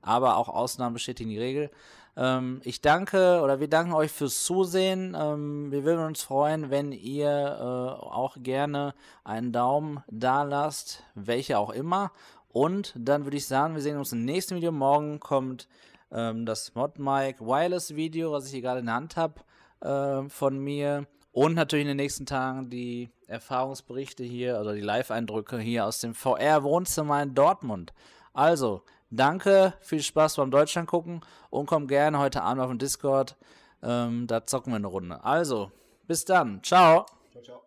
Aber auch Ausnahmen bestätigen die Regel. Ähm, ich danke oder wir danken euch fürs Zusehen. Ähm, wir würden uns freuen, wenn ihr äh, auch gerne einen Daumen da lasst, welcher auch immer. Und dann würde ich sagen, wir sehen uns im nächsten Video. Morgen kommt ähm, das ModMic Wireless Video, was ich hier gerade in der Hand habe, äh, von mir. Und natürlich in den nächsten Tagen die Erfahrungsberichte hier, also die Live-Eindrücke hier aus dem VR-Wohnzimmer in Dortmund. Also, Danke, viel Spaß beim Deutschland gucken und komm gerne heute Abend auf den Discord. Ähm, da zocken wir eine Runde. Also, bis dann. Ciao. Ciao, ciao.